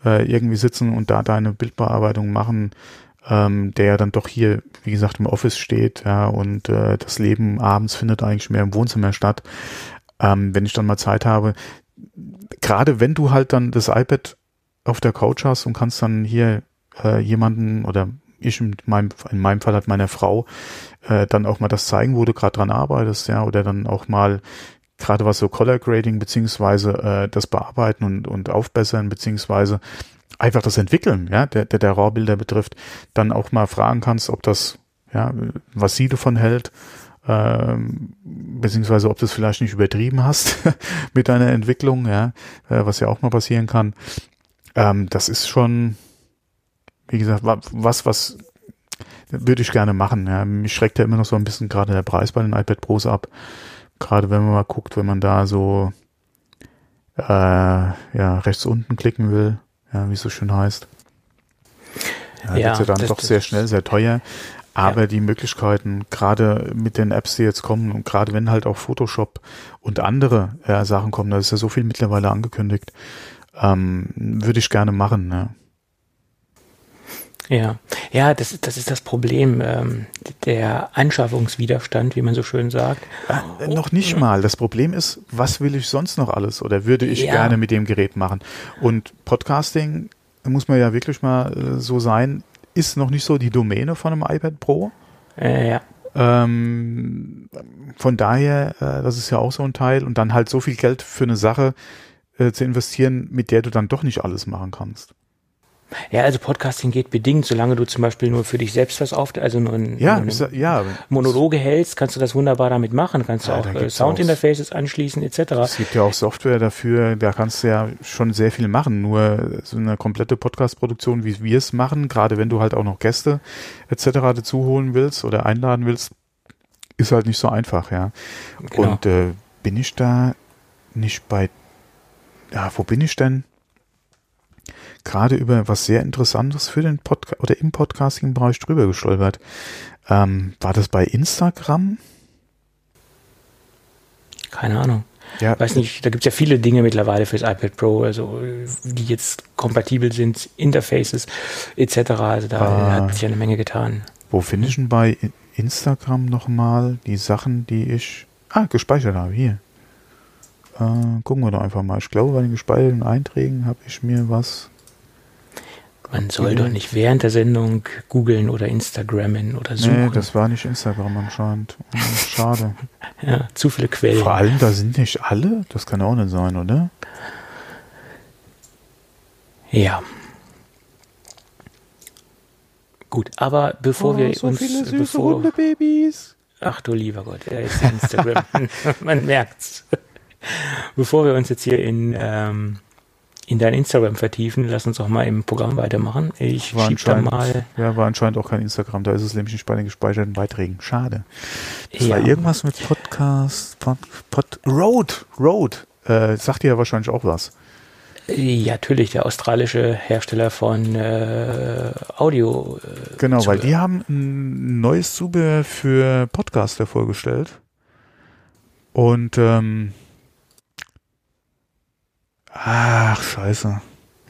äh, irgendwie sitzen und da deine Bildbearbeitung machen, ähm, der ja dann doch hier, wie gesagt, im Office steht, ja, und äh, das Leben abends findet eigentlich mehr im Wohnzimmer statt. Ähm, wenn ich dann mal Zeit habe, gerade wenn du halt dann das iPad auf der Couch hast und kannst dann hier äh, jemanden oder ich in meinem, in meinem Fall hat meiner Frau äh, dann auch mal das zeigen, wo du gerade dran arbeitest, ja, oder dann auch mal gerade was so Color Grading beziehungsweise äh, das Bearbeiten und, und Aufbessern beziehungsweise einfach das Entwickeln, ja, der, der, der RAW-Bilder betrifft, dann auch mal fragen kannst, ob das, ja, was sie davon hält, ähm, beziehungsweise ob du es vielleicht nicht übertrieben hast mit deiner Entwicklung, ja, äh, was ja auch mal passieren kann. Ähm, das ist schon, wie gesagt, wa- was, was würde ich gerne machen. Ja. Mich schreckt ja immer noch so ein bisschen gerade der Preis bei den iPad Pros ab. Gerade wenn man mal guckt, wenn man da so äh, ja, rechts unten klicken will, ja, wie es so schön heißt. Ja, Ja, wird's ja dann doch sehr schnell, sehr teuer. Aber die Möglichkeiten, gerade mit den Apps, die jetzt kommen und gerade wenn halt auch Photoshop und andere ja, Sachen kommen, da ist ja so viel mittlerweile angekündigt, ähm, würde ich gerne machen. Ne? Ja, ja, das, das ist das Problem, ähm, der Anschaffungswiderstand, wie man so schön sagt. Äh, noch nicht mal. Das Problem ist, was will ich sonst noch alles oder würde ich ja. gerne mit dem Gerät machen? Und Podcasting, muss man ja wirklich mal äh, so sein, ist noch nicht so die Domäne von einem iPad Pro. Äh, ja. Ähm, von daher, äh, das ist ja auch so ein Teil und dann halt so viel Geld für eine Sache äh, zu investieren, mit der du dann doch nicht alles machen kannst. Ja, also Podcasting geht bedingt, solange du zum Beispiel nur für dich selbst was auf, also nur ein, ja, ja, Monologe hältst, kannst du das wunderbar damit machen, kannst ja, du auch äh, Soundinterfaces anschließen etc. Es gibt ja auch Software dafür, da kannst du ja schon sehr viel machen. Nur so eine komplette Podcast-Produktion, wie wir es machen, gerade wenn du halt auch noch Gäste etc. dazu holen willst oder einladen willst, ist halt nicht so einfach, ja. Genau. Und äh, bin ich da nicht bei, ja, wo bin ich denn? Gerade über was sehr Interessantes für den Podcast oder im Podcasting-Bereich drüber gestolpert. Ähm, war das bei Instagram? Keine Ahnung. Ja. Weiß nicht, da gibt es ja viele Dinge mittlerweile fürs iPad Pro, also die jetzt kompatibel sind, Interfaces etc. Also da ah, hat sich eine Menge getan. Wo finde ich denn bei Instagram nochmal die Sachen, die ich ah, gespeichert habe? Hier. Äh, gucken wir doch einfach mal. Ich glaube, bei den gespeicherten Einträgen habe ich mir was man soll doch nicht während der Sendung googeln oder Instagrammen oder suchen. Nee, das war nicht Instagram anscheinend. Schade. ja, zu viele Quellen. Vor allem, da sind nicht alle. Das kann auch nicht sein, oder? Ja. Gut, aber bevor oh, wir so uns. Viele süße bevor, Hundebabys. Ach du lieber Gott, er ist Instagram. Man merkt's. Bevor wir uns jetzt hier in ähm, in dein Instagram vertiefen. Lass uns auch mal im Programm weitermachen. Ich war schieb da mal. Ja, war anscheinend auch kein Instagram. Da ist es nämlich nicht bei den gespeicherten Beiträgen. Schade. Das ja. war irgendwas mit Podcast, Pod, Pod Road, Road. Äh, sagt dir ja wahrscheinlich auch was. Ja, natürlich, der australische Hersteller von äh, Audio. Äh, genau, Zubehör. weil die haben ein neues Zubehör für Podcaster vorgestellt. Und ähm, Ach, scheiße.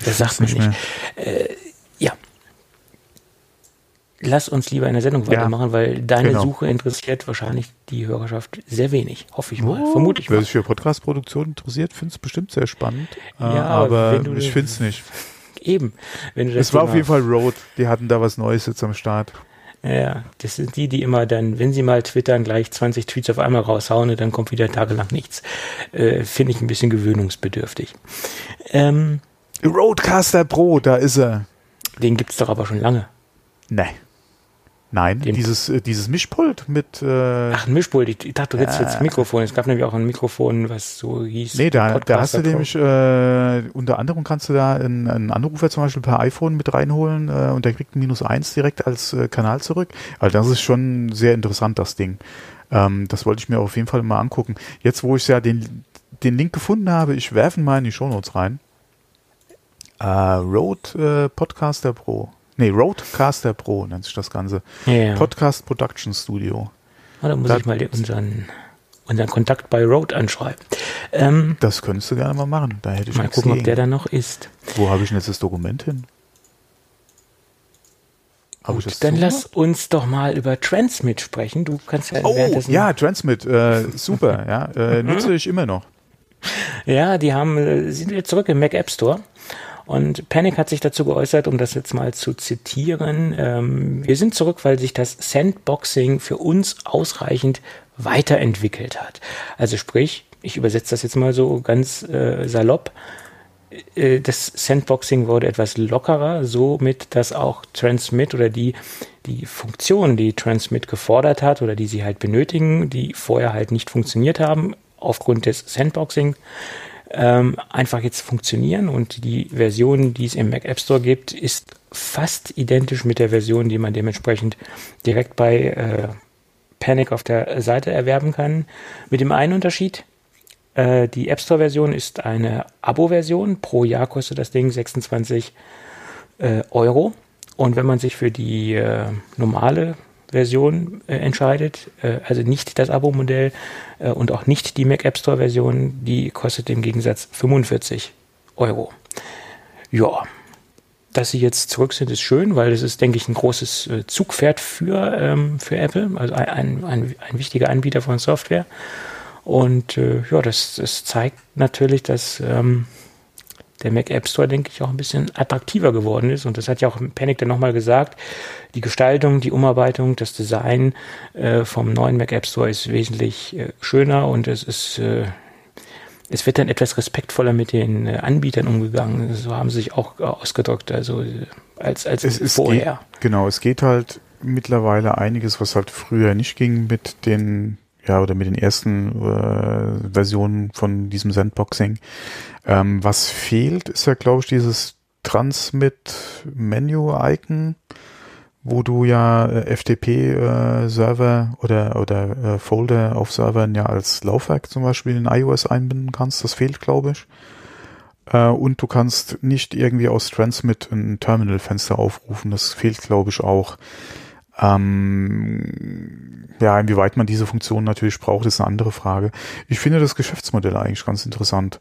Das sagt man nicht. Äh, ja. Lass uns lieber in der Sendung weitermachen, ja, weil deine genau. Suche interessiert wahrscheinlich die Hörerschaft sehr wenig. Hoffe ich mal. Oh, Vermute ich mal. Wer sich für Podcast-Produktion interessiert, findet es bestimmt sehr spannend. Ja, aber ich finde es nicht. Eben. Wenn du das es war auf jeden Fall Road. Die hatten da was Neues jetzt am Start. Ja, das sind die, die immer dann, wenn sie mal twittern, gleich 20 Tweets auf einmal raushauen und dann kommt wieder tagelang nichts. Äh, Finde ich ein bisschen gewöhnungsbedürftig. Ähm, Roadcaster Pro, da ist er. Den gibt's doch aber schon lange. Nee. Nein, Dem dieses, äh, dieses Mischpult mit. Äh, Ach, ein Mischpult. Ich, ich dachte, du äh, jetzt Mikrofon. Es gab nämlich auch ein Mikrofon, was so hieß. Nee, da, da hast du nämlich, äh, unter anderem kannst du da einen, einen Anrufer zum Beispiel per iPhone mit reinholen äh, und der kriegt ein minus eins direkt als äh, Kanal zurück. Also das ist schon sehr interessant, das Ding. Ähm, das wollte ich mir auf jeden Fall mal angucken. Jetzt, wo ich ja den, den Link gefunden habe, ich werfe mal in die Shownotes rein. Äh, Rode äh, Podcaster Pro. Nee, Roadcaster Pro nennt sich das Ganze. Ja, Podcast Production Studio. Ah, da muss das, ich mal unseren, unseren Kontakt bei Rode anschreiben. Ähm, das könntest du gerne mal machen. Da hätte ich mal gucken, gegen. ob der da noch ist. Wo habe ich denn jetzt das Dokument hin? Gut, dann so lass uns doch mal über Transmit sprechen. Du kannst ja Oh, ja, Transmit, äh, super, ja, äh, nutze ich immer noch. Ja, die haben, äh, sind wieder zurück im Mac App Store. Und Panic hat sich dazu geäußert, um das jetzt mal zu zitieren. Ähm, wir sind zurück, weil sich das Sandboxing für uns ausreichend weiterentwickelt hat. Also sprich, ich übersetze das jetzt mal so ganz äh, salopp. Äh, das Sandboxing wurde etwas lockerer, somit dass auch Transmit oder die, die Funktionen, die Transmit gefordert hat oder die sie halt benötigen, die vorher halt nicht funktioniert haben, aufgrund des Sandboxing, ähm, einfach jetzt funktionieren und die Version, die es im Mac App Store gibt, ist fast identisch mit der Version, die man dementsprechend direkt bei äh, Panic auf der Seite erwerben kann. Mit dem einen Unterschied, äh, die App Store Version ist eine Abo-Version. Pro Jahr kostet das Ding 26 äh, Euro. Und wenn man sich für die äh, normale Version äh, entscheidet, äh, also nicht das Abo-Modell äh, und auch nicht die Mac App Store Version, die kostet im Gegensatz 45 Euro. Ja, dass sie jetzt zurück sind, ist schön, weil es ist, denke ich, ein großes äh, Zugpferd für, ähm, für Apple, also ein, ein, ein wichtiger Anbieter von Software. Und äh, ja, das, das zeigt natürlich, dass ähm, der Mac App Store, denke ich, auch ein bisschen attraktiver geworden ist. Und das hat ja auch Panic dann nochmal gesagt. Die Gestaltung, die Umarbeitung, das Design äh, vom neuen Mac App Store ist wesentlich äh, schöner und es ist äh, es wird dann etwas respektvoller mit den äh, Anbietern umgegangen. So haben sie sich auch äh, ausgedrückt, also äh, als, als es, vorher. Geht, genau, es geht halt mittlerweile einiges, was halt früher nicht ging mit den, ja, oder mit den ersten äh, Versionen von diesem Sandboxing. Ähm, was fehlt, ist ja, glaube ich, dieses Transmit-Menu-Icon wo du ja äh, FTP-Server äh, oder, oder äh, Folder auf Servern ja als Laufwerk zum Beispiel in iOS einbinden kannst. Das fehlt, glaube ich. Äh, und du kannst nicht irgendwie aus Transmit ein Terminal-Fenster aufrufen. Das fehlt, glaube ich, auch. Ähm, ja, inwieweit man diese Funktion natürlich braucht, ist eine andere Frage. Ich finde das Geschäftsmodell eigentlich ganz interessant,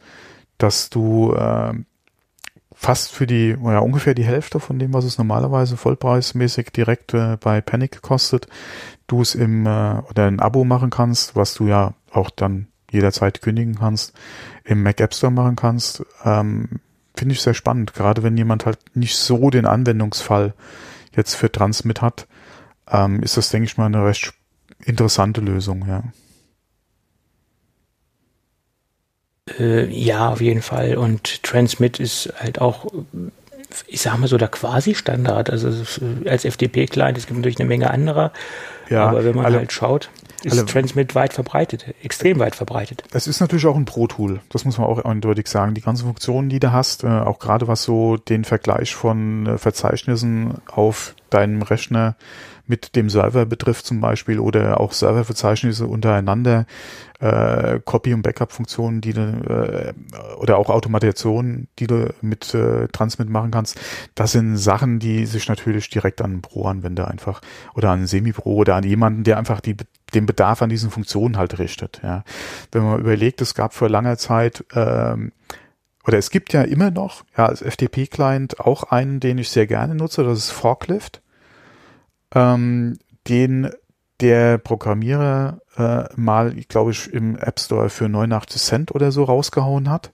dass du äh, fast für die, ja, ungefähr die Hälfte von dem, was es normalerweise vollpreismäßig direkt äh, bei Panic kostet, du es im äh, oder ein Abo machen kannst, was du ja auch dann jederzeit kündigen kannst, im Mac App Store machen kannst, ähm, finde ich sehr spannend, gerade wenn jemand halt nicht so den Anwendungsfall jetzt für Transmit hat, ähm, ist das, denke ich mal, eine recht interessante Lösung, ja. Äh, ja, auf jeden Fall. Und Transmit ist halt auch, ich sag mal so, der Quasi-Standard. Also als FTP-Client, es gibt natürlich eine Menge anderer. Ja, aber wenn man alle, halt schaut, ist alle, Transmit weit verbreitet, extrem weit verbreitet. Es ist natürlich auch ein Pro-Tool, das muss man auch eindeutig sagen. Die ganzen Funktionen, die du hast, äh, auch gerade was so den Vergleich von äh, Verzeichnissen auf deinem Rechner mit dem Server betrifft zum Beispiel oder auch Serververzeichnisse untereinander, äh, Copy- und Backup-Funktionen, die du äh, oder auch Automationen, die du mit äh, Transmit machen kannst, das sind Sachen, die sich natürlich direkt an einen Pro-Anwender einfach oder an einen Semi-Pro oder an jemanden, der einfach die, den Bedarf an diesen Funktionen halt richtet. Ja. Wenn man überlegt, es gab vor langer Zeit ähm, oder es gibt ja immer noch ja, als FTP-Client auch einen, den ich sehr gerne nutze, das ist Forklift ähm, den der Programmierer äh, mal, glaube ich, im App Store für 89 Cent oder so rausgehauen hat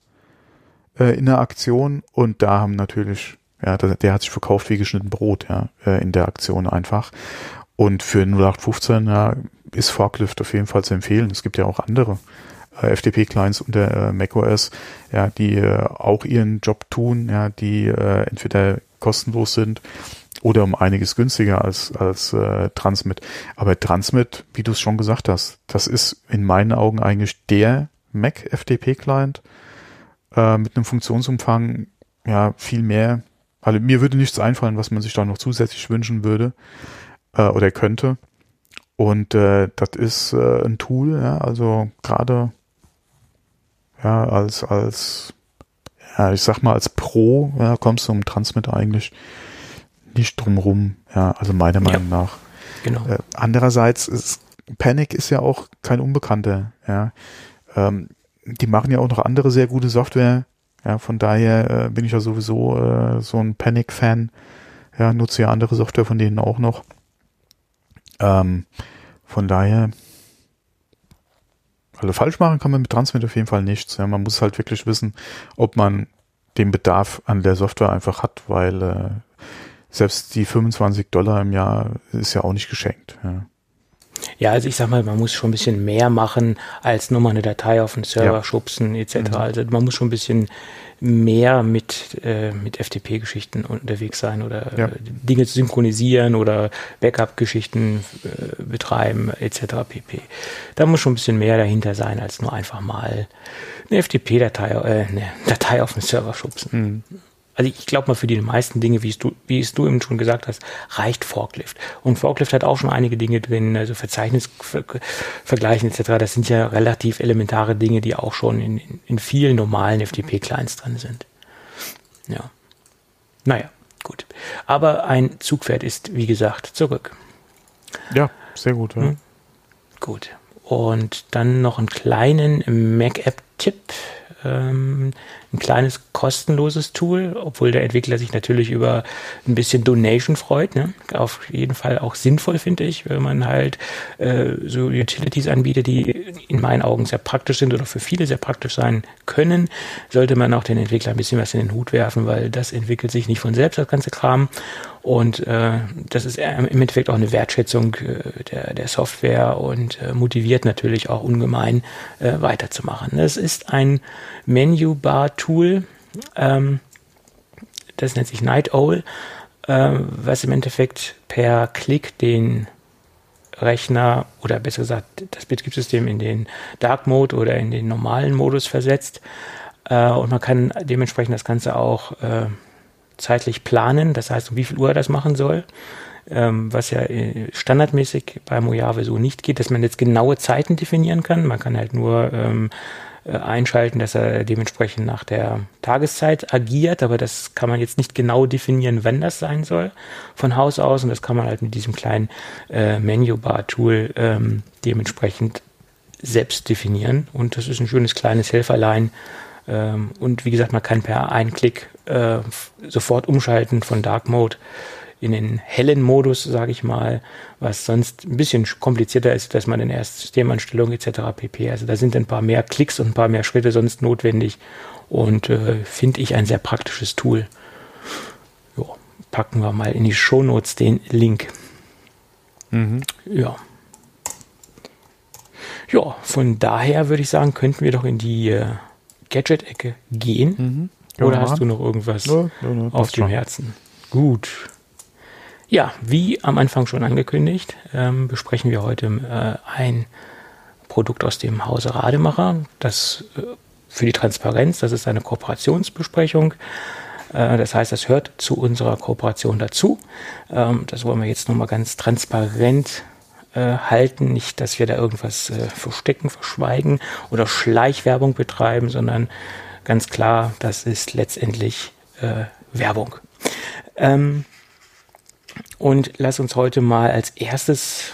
äh, in der Aktion und da haben natürlich, ja, der, der hat sich verkauft wie geschnitten Brot, ja, äh, in der Aktion einfach. Und für 0815 ja, ist Forklift auf jeden Fall zu empfehlen. Es gibt ja auch andere äh, FTP-Clients unter äh, macOS, ja, die äh, auch ihren Job tun, ja, die äh, entweder kostenlos sind oder um einiges günstiger als, als äh, Transmit. Aber Transmit, wie du es schon gesagt hast, das ist in meinen Augen eigentlich der Mac FTP-Client äh, mit einem Funktionsumfang, ja, viel mehr. Also mir würde nichts einfallen, was man sich da noch zusätzlich wünschen würde äh, oder könnte. Und äh, das ist äh, ein Tool, ja, also gerade ja, als, als, ja, ich sag mal, als Pro ja, kommst du um Transmit eigentlich nicht drumrum, ja, also meiner Meinung ja, nach. Genau. Äh, andererseits ist Panic ist ja auch kein Unbekannter, ja. Ähm, die machen ja auch noch andere sehr gute Software, ja, von daher äh, bin ich ja sowieso äh, so ein Panic-Fan, ja, nutze ja andere Software von denen auch noch. Ähm, von daher, also falsch machen kann man mit Transmit auf jeden Fall nichts. Ja, man muss halt wirklich wissen, ob man den Bedarf an der Software einfach hat, weil äh, selbst die 25 Dollar im Jahr ist ja auch nicht geschenkt. Ja. Ja, also ich sag mal, man muss schon ein bisschen mehr machen, als nur mal eine Datei auf den Server ja. schubsen etc. Mhm. Also man muss schon ein bisschen mehr mit, äh, mit FTP-Geschichten unterwegs sein oder ja. Dinge synchronisieren oder Backup-Geschichten äh, betreiben etc. pp. Da muss schon ein bisschen mehr dahinter sein, als nur einfach mal eine FTP-Datei äh, eine Datei auf den Server schubsen. Mhm also ich glaube mal für die meisten Dinge, wie du, wie es du eben schon gesagt hast, reicht Forklift. Und Forklift hat auch schon einige Dinge drin, also Verzeichnisvergleichen etc. Das sind ja relativ elementare Dinge, die auch schon in, in, in vielen normalen FTP-Clients drin sind. Ja. Naja, gut. Aber ein Zugpferd ist, wie gesagt, zurück. Ja, sehr gut. Ja. Hm? Gut. Und dann noch einen kleinen Mac App Tipp ähm, ein kleines kostenloses Tool, obwohl der Entwickler sich natürlich über ein bisschen Donation freut. Ne? Auf jeden Fall auch sinnvoll, finde ich, wenn man halt äh, so Utilities anbietet, die in meinen Augen sehr praktisch sind oder für viele sehr praktisch sein können, sollte man auch den Entwickler ein bisschen was in den Hut werfen, weil das entwickelt sich nicht von selbst, das ganze Kram. Und äh, das ist im Endeffekt auch eine Wertschätzung äh, der, der Software und äh, motiviert natürlich auch ungemein äh, weiterzumachen. Es ist ein Menu-Bar-Tool, ähm, das nennt sich Night Owl, äh, was im Endeffekt per Klick den Rechner oder besser gesagt das Betriebssystem in den Dark Mode oder in den normalen Modus versetzt. Äh, und man kann dementsprechend das Ganze auch äh, zeitlich planen, das heißt, um wie viel Uhr er das machen soll, ähm, was ja äh, standardmäßig bei Mojave so nicht geht, dass man jetzt genaue Zeiten definieren kann. Man kann halt nur ähm, äh, einschalten, dass er dementsprechend nach der Tageszeit agiert, aber das kann man jetzt nicht genau definieren, wann das sein soll von Haus aus. Und das kann man halt mit diesem kleinen äh, Menu-Bar-Tool ähm, dementsprechend selbst definieren. Und das ist ein schönes kleines Helferlein. Ähm, und wie gesagt, man kann per Einklick äh, sofort umschalten von Dark Mode in den hellen Modus, sage ich mal, was sonst ein bisschen komplizierter ist, dass man in erst Systemanstellung etc. pp. Also da sind ein paar mehr Klicks und ein paar mehr Schritte sonst notwendig und äh, finde ich ein sehr praktisches Tool. Jo, packen wir mal in die Shownotes den Link. Mhm. Ja. Ja, von daher würde ich sagen, könnten wir doch in die äh, Gadget-Ecke gehen. Mhm. Oder hast du noch irgendwas ja, ja, auf dem schon. Herzen? Gut. Ja, wie am Anfang schon angekündigt, ähm, besprechen wir heute äh, ein Produkt aus dem Hause Rademacher. Das äh, für die Transparenz, das ist eine Kooperationsbesprechung. Äh, das heißt, das hört zu unserer Kooperation dazu. Ähm, das wollen wir jetzt nochmal ganz transparent äh, halten. Nicht, dass wir da irgendwas äh, verstecken, verschweigen oder Schleichwerbung betreiben, sondern ganz klar, das ist letztendlich äh, Werbung. Ähm, und lass uns heute mal als erstes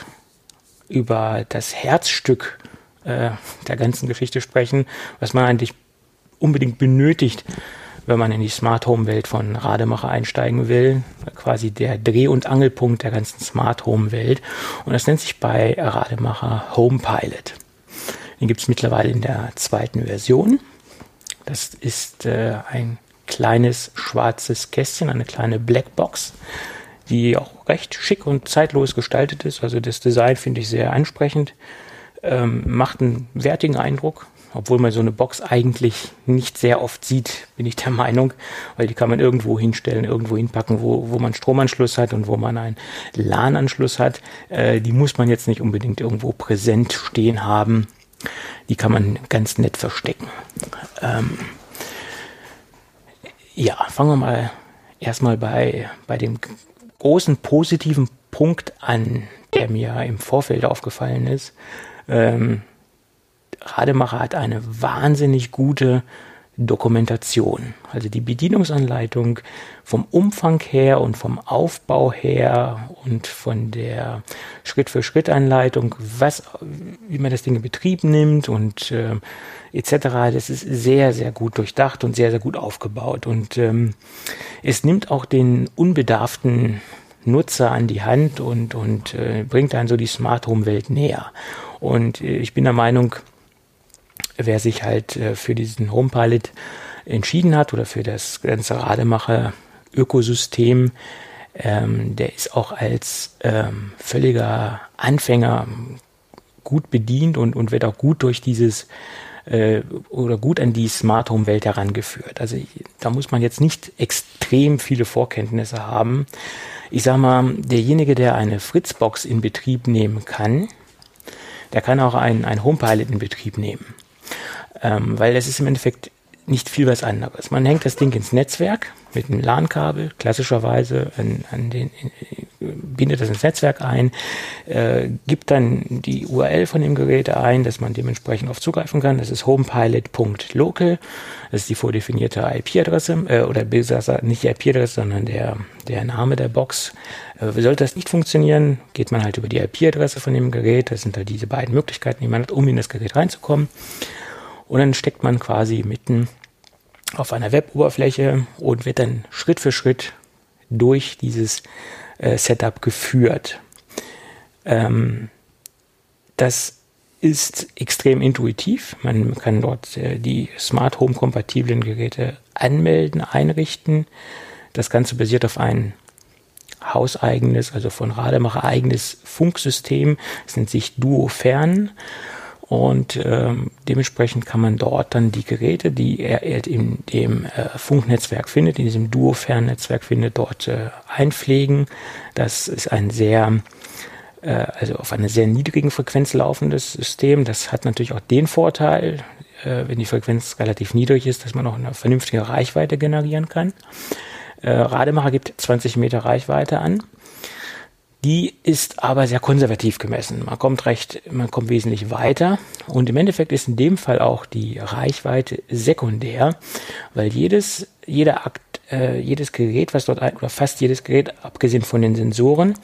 über das Herzstück äh, der ganzen Geschichte sprechen, was man eigentlich unbedingt benötigt, wenn man in die Smart Home Welt von Rademacher einsteigen will. Quasi der Dreh- und Angelpunkt der ganzen Smart Home Welt. Und das nennt sich bei Rademacher Home Pilot. Den gibt es mittlerweile in der zweiten Version. Das ist äh, ein kleines schwarzes Kästchen, eine kleine Blackbox die auch recht schick und zeitlos gestaltet ist. Also das Design finde ich sehr ansprechend, ähm, macht einen wertigen Eindruck, obwohl man so eine Box eigentlich nicht sehr oft sieht, bin ich der Meinung, weil die kann man irgendwo hinstellen, irgendwo hinpacken, wo, wo man Stromanschluss hat und wo man einen LAN-Anschluss hat. Äh, die muss man jetzt nicht unbedingt irgendwo präsent stehen haben. Die kann man ganz nett verstecken. Ähm, ja, fangen wir mal erstmal bei, bei dem großen positiven Punkt an, der mir im Vorfeld aufgefallen ist. Ähm, Rademacher hat eine wahnsinnig gute Dokumentation. Also die Bedienungsanleitung vom Umfang her und vom Aufbau her und von der Schritt-für-Schritt-Anleitung, wie man das Ding in Betrieb nimmt und äh, etc. Das ist sehr, sehr gut durchdacht und sehr, sehr gut aufgebaut. Und ähm, es nimmt auch den unbedarften Nutzer an die Hand und, und äh, bringt dann so die Smart Home Welt näher. Und äh, ich bin der Meinung, wer sich halt äh, für diesen Home Pilot entschieden hat oder für das ganze Rademacher Ökosystem, ähm, der ist auch als ähm, völliger Anfänger gut bedient und, und wird auch gut durch dieses äh, oder gut an die Smart Home Welt herangeführt. Also da muss man jetzt nicht extrem viele Vorkenntnisse haben. Ich sag mal, derjenige, der eine Fritzbox in Betrieb nehmen kann, der kann auch einen, einen Homepilot in Betrieb nehmen. Ähm, weil es ist im Endeffekt nicht viel was anderes. Man hängt das Ding ins Netzwerk mit einem LAN-Kabel, klassischerweise an, an den, bindet das ins Netzwerk ein, äh, gibt dann die URL von dem Gerät ein, dass man dementsprechend auf zugreifen kann. Das ist homepilot.local. Das ist die vordefinierte IP-Adresse, äh, oder nicht die IP-Adresse, sondern der, der Name der Box. Äh, sollte das nicht funktionieren, geht man halt über die IP-Adresse von dem Gerät. Das sind halt diese beiden Möglichkeiten, die man hat, um in das Gerät reinzukommen. Und dann steckt man quasi mitten auf einer Web-Oberfläche und wird dann Schritt für Schritt durch dieses Setup geführt. Ähm, das ist extrem intuitiv. Man kann dort äh, die Smart Home kompatiblen Geräte anmelden, einrichten. Das Ganze basiert auf ein hauseigenes, also von Rademacher eigenes Funksystem. Es nennt sich Duofern. Und ähm, dementsprechend kann man dort dann die Geräte, die er in dem äh, Funknetzwerk findet, in diesem Duo-Fernnetzwerk findet, dort äh, einpflegen. Das ist ein sehr, äh, also auf einer sehr niedrigen Frequenz laufendes System. Das hat natürlich auch den Vorteil, äh, wenn die Frequenz relativ niedrig ist, dass man auch eine vernünftige Reichweite generieren kann. Äh, Rademacher gibt 20 Meter Reichweite an. Die ist aber sehr konservativ gemessen. Man kommt recht, man kommt wesentlich weiter. Und im Endeffekt ist in dem Fall auch die Reichweite sekundär, weil jedes, jeder Akt, äh, jedes Gerät, was dort oder fast jedes Gerät, abgesehen von den Sensoren,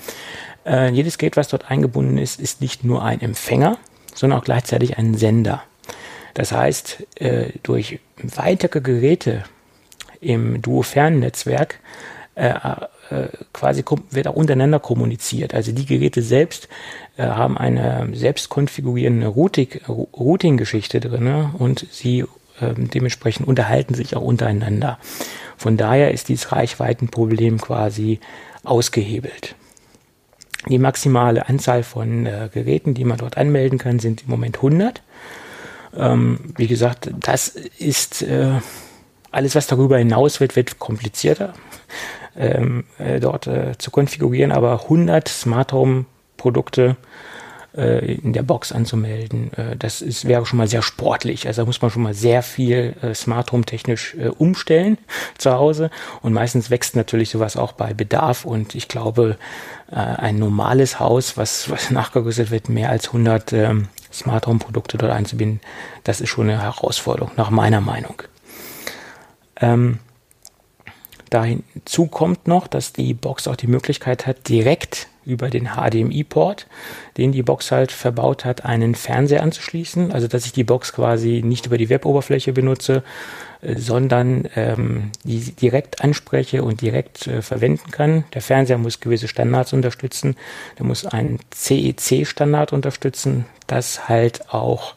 äh, jedes Gerät, was dort eingebunden ist, ist nicht nur ein Empfänger, sondern auch gleichzeitig ein Sender. Das heißt, äh, durch weitere Geräte im Duo-Fernnetzwerk äh, äh, quasi wird auch untereinander kommuniziert. Also die Geräte selbst äh, haben eine selbst konfigurierende Routing-Geschichte drin ne? und sie äh, dementsprechend unterhalten sich auch untereinander. Von daher ist dieses Reichweitenproblem quasi ausgehebelt. Die maximale Anzahl von äh, Geräten, die man dort anmelden kann, sind im Moment 100. Ähm, wie gesagt, das ist äh, alles, was darüber hinaus wird, wird komplizierter ähm, äh, dort äh, zu konfigurieren, aber 100 Smart Home Produkte äh, in der Box anzumelden, äh, das ist, wäre schon mal sehr sportlich. Also da muss man schon mal sehr viel äh, Smart Home technisch äh, umstellen zu Hause und meistens wächst natürlich sowas auch bei Bedarf und ich glaube, ein normales Haus, was, was nachgerüstet wird, mehr als 100 ähm, Smart Home Produkte dort einzubinden, das ist schon eine Herausforderung, nach meiner Meinung. Ähm, Dazu kommt noch, dass die Box auch die Möglichkeit hat, direkt über den HDMI-Port, den die Box halt verbaut hat, einen Fernseher anzuschließen. Also dass ich die Box quasi nicht über die Web-Oberfläche benutze, äh, sondern ähm, die direkt anspreche und direkt äh, verwenden kann. Der Fernseher muss gewisse Standards unterstützen. Der muss einen CEC-Standard unterstützen, das halt auch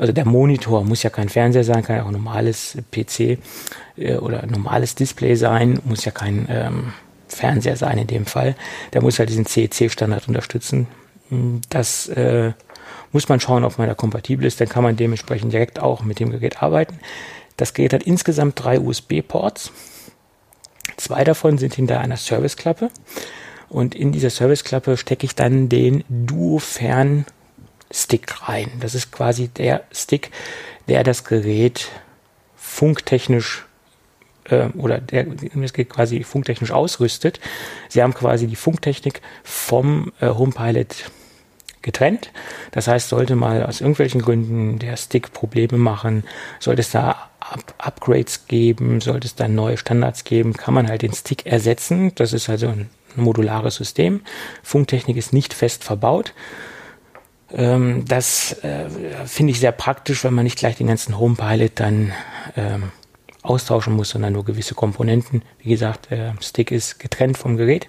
also der Monitor muss ja kein Fernseher sein, kann ja auch ein normales PC äh, oder normales Display sein, muss ja kein ähm, Fernseher sein in dem Fall. Der muss halt diesen CEC-Standard unterstützen. Hm, das äh, muss man schauen, ob man da kompatibel ist. Dann kann man dementsprechend direkt auch mit dem Gerät arbeiten. Das Gerät hat insgesamt drei USB-Ports. Zwei davon sind hinter einer Serviceklappe. Und in dieser Serviceklappe stecke ich dann den Duo-Fern Stick rein. Das ist quasi der Stick, der das Gerät funktechnisch äh, oder der das Gerät quasi funktechnisch ausrüstet. Sie haben quasi die Funktechnik vom äh, HomePilot getrennt. Das heißt, sollte mal aus irgendwelchen Gründen der Stick Probleme machen, sollte es da Up Upgrades geben, sollte es da neue Standards geben, kann man halt den Stick ersetzen. Das ist also ein modulares System. Funktechnik ist nicht fest verbaut. Ähm, das äh, finde ich sehr praktisch, wenn man nicht gleich den ganzen Home Pilot dann ähm, austauschen muss, sondern nur gewisse Komponenten. Wie gesagt, der Stick ist getrennt vom Gerät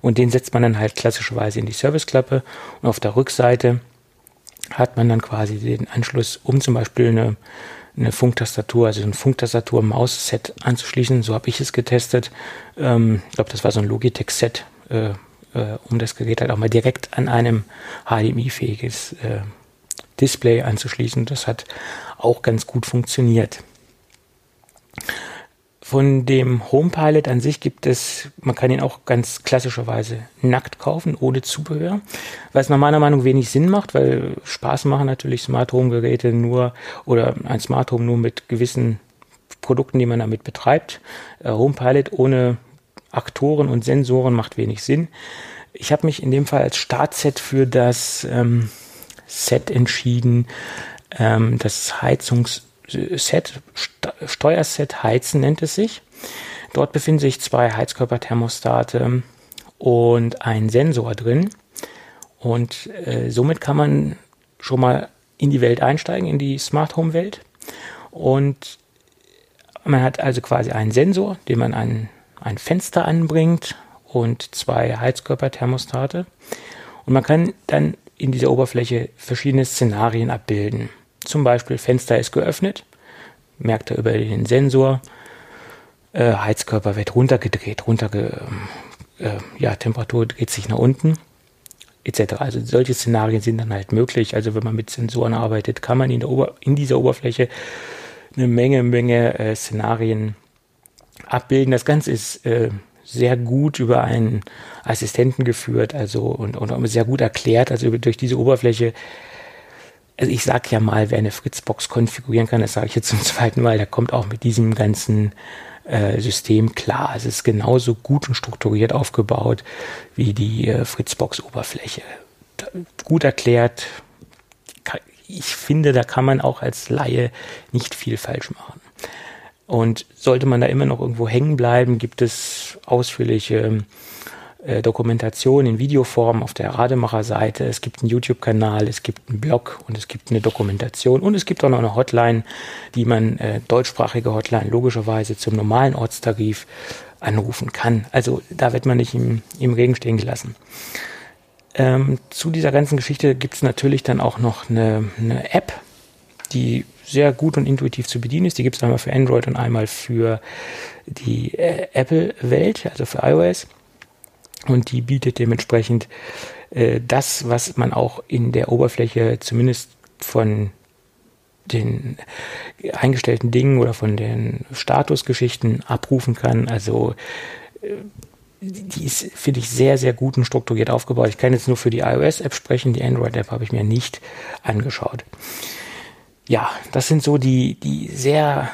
und den setzt man dann halt klassischerweise in die Serviceklappe und auf der Rückseite hat man dann quasi den Anschluss, um zum Beispiel eine, eine Funktastatur, also ein Funktastatur-Maus-Set anzuschließen. So habe ich es getestet. Ähm, ich glaube, das war so ein Logitech-Set. Äh, äh, um das Gerät halt auch mal direkt an einem HDMI-fähiges äh, Display anzuschließen. Das hat auch ganz gut funktioniert. Von dem HomePilot an sich gibt es, man kann ihn auch ganz klassischerweise nackt kaufen, ohne Zubehör, was nach meiner Meinung wenig Sinn macht, weil Spaß machen natürlich Smart Home Geräte nur oder ein Smart Home nur mit gewissen Produkten, die man damit betreibt. Äh, HomePilot ohne Aktoren und Sensoren macht wenig Sinn. Ich habe mich in dem Fall als Startset für das ähm, Set entschieden, ähm, das Heizungsset, St Steuerset Heizen nennt es sich. Dort befinden sich zwei Heizkörperthermostate und ein Sensor drin. Und äh, somit kann man schon mal in die Welt einsteigen, in die Smart Home Welt. Und man hat also quasi einen Sensor, den man an ein Fenster anbringt und zwei Heizkörperthermostate. Und man kann dann in dieser Oberfläche verschiedene Szenarien abbilden. Zum Beispiel Fenster ist geöffnet, merkt er über den Sensor, äh, Heizkörper wird runtergedreht, runterge, äh, ja, Temperatur dreht sich nach unten, etc. Also solche Szenarien sind dann halt möglich. Also wenn man mit Sensoren arbeitet, kann man in, in dieser Oberfläche eine Menge, Menge äh, Szenarien abbilden. Das Ganze ist äh, sehr gut über einen Assistenten geführt, also und, und sehr gut erklärt. Also durch diese Oberfläche also ich sage ja mal, wer eine Fritzbox konfigurieren kann, das sage ich jetzt zum zweiten Mal, der kommt auch mit diesem ganzen äh, System klar. Es ist genauso gut und strukturiert aufgebaut wie die äh, Fritzbox-Oberfläche. Gut erklärt. Ich finde, da kann man auch als Laie nicht viel falsch machen. Und sollte man da immer noch irgendwo hängen bleiben, gibt es ausführliche äh, Dokumentation in Videoform auf der Rademacher-Seite. Es gibt einen YouTube-Kanal, es gibt einen Blog und es gibt eine Dokumentation und es gibt auch noch eine Hotline, die man, äh, deutschsprachige Hotline, logischerweise zum normalen Ortstarif anrufen kann. Also da wird man nicht im, im Regen stehen gelassen. Ähm, zu dieser ganzen Geschichte gibt es natürlich dann auch noch eine, eine App, die sehr gut und intuitiv zu bedienen ist. Die gibt es einmal für Android und einmal für die äh, Apple-Welt, also für iOS und die bietet dementsprechend äh, das, was man auch in der Oberfläche zumindest von den eingestellten Dingen oder von den Statusgeschichten abrufen kann. Also äh, die ist, finde ich, sehr, sehr gut und strukturiert aufgebaut. Ich kann jetzt nur für die iOS-App sprechen, die Android-App habe ich mir nicht angeschaut. Ja, das sind so die, die sehr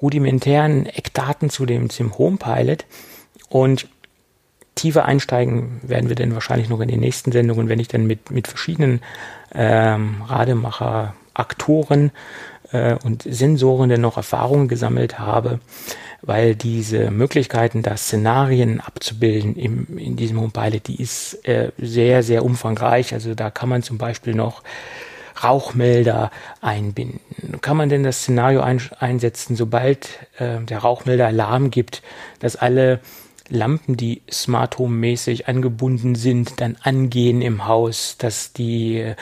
rudimentären Eckdaten zu dem, zum Home Pilot. Und tiefer einsteigen werden wir dann wahrscheinlich noch in den nächsten Sendungen, wenn ich dann mit, mit verschiedenen ähm, Rademacher, Aktoren äh, und Sensoren dann noch Erfahrungen gesammelt habe, weil diese Möglichkeiten, da Szenarien abzubilden im, in diesem Home Pilot, die ist äh, sehr, sehr umfangreich. Also da kann man zum Beispiel noch Rauchmelder einbinden. Kann man denn das Szenario ein, einsetzen, sobald äh, der Rauchmelder Alarm gibt, dass alle Lampen, die Smart Home mäßig angebunden sind, dann angehen im Haus, dass die äh,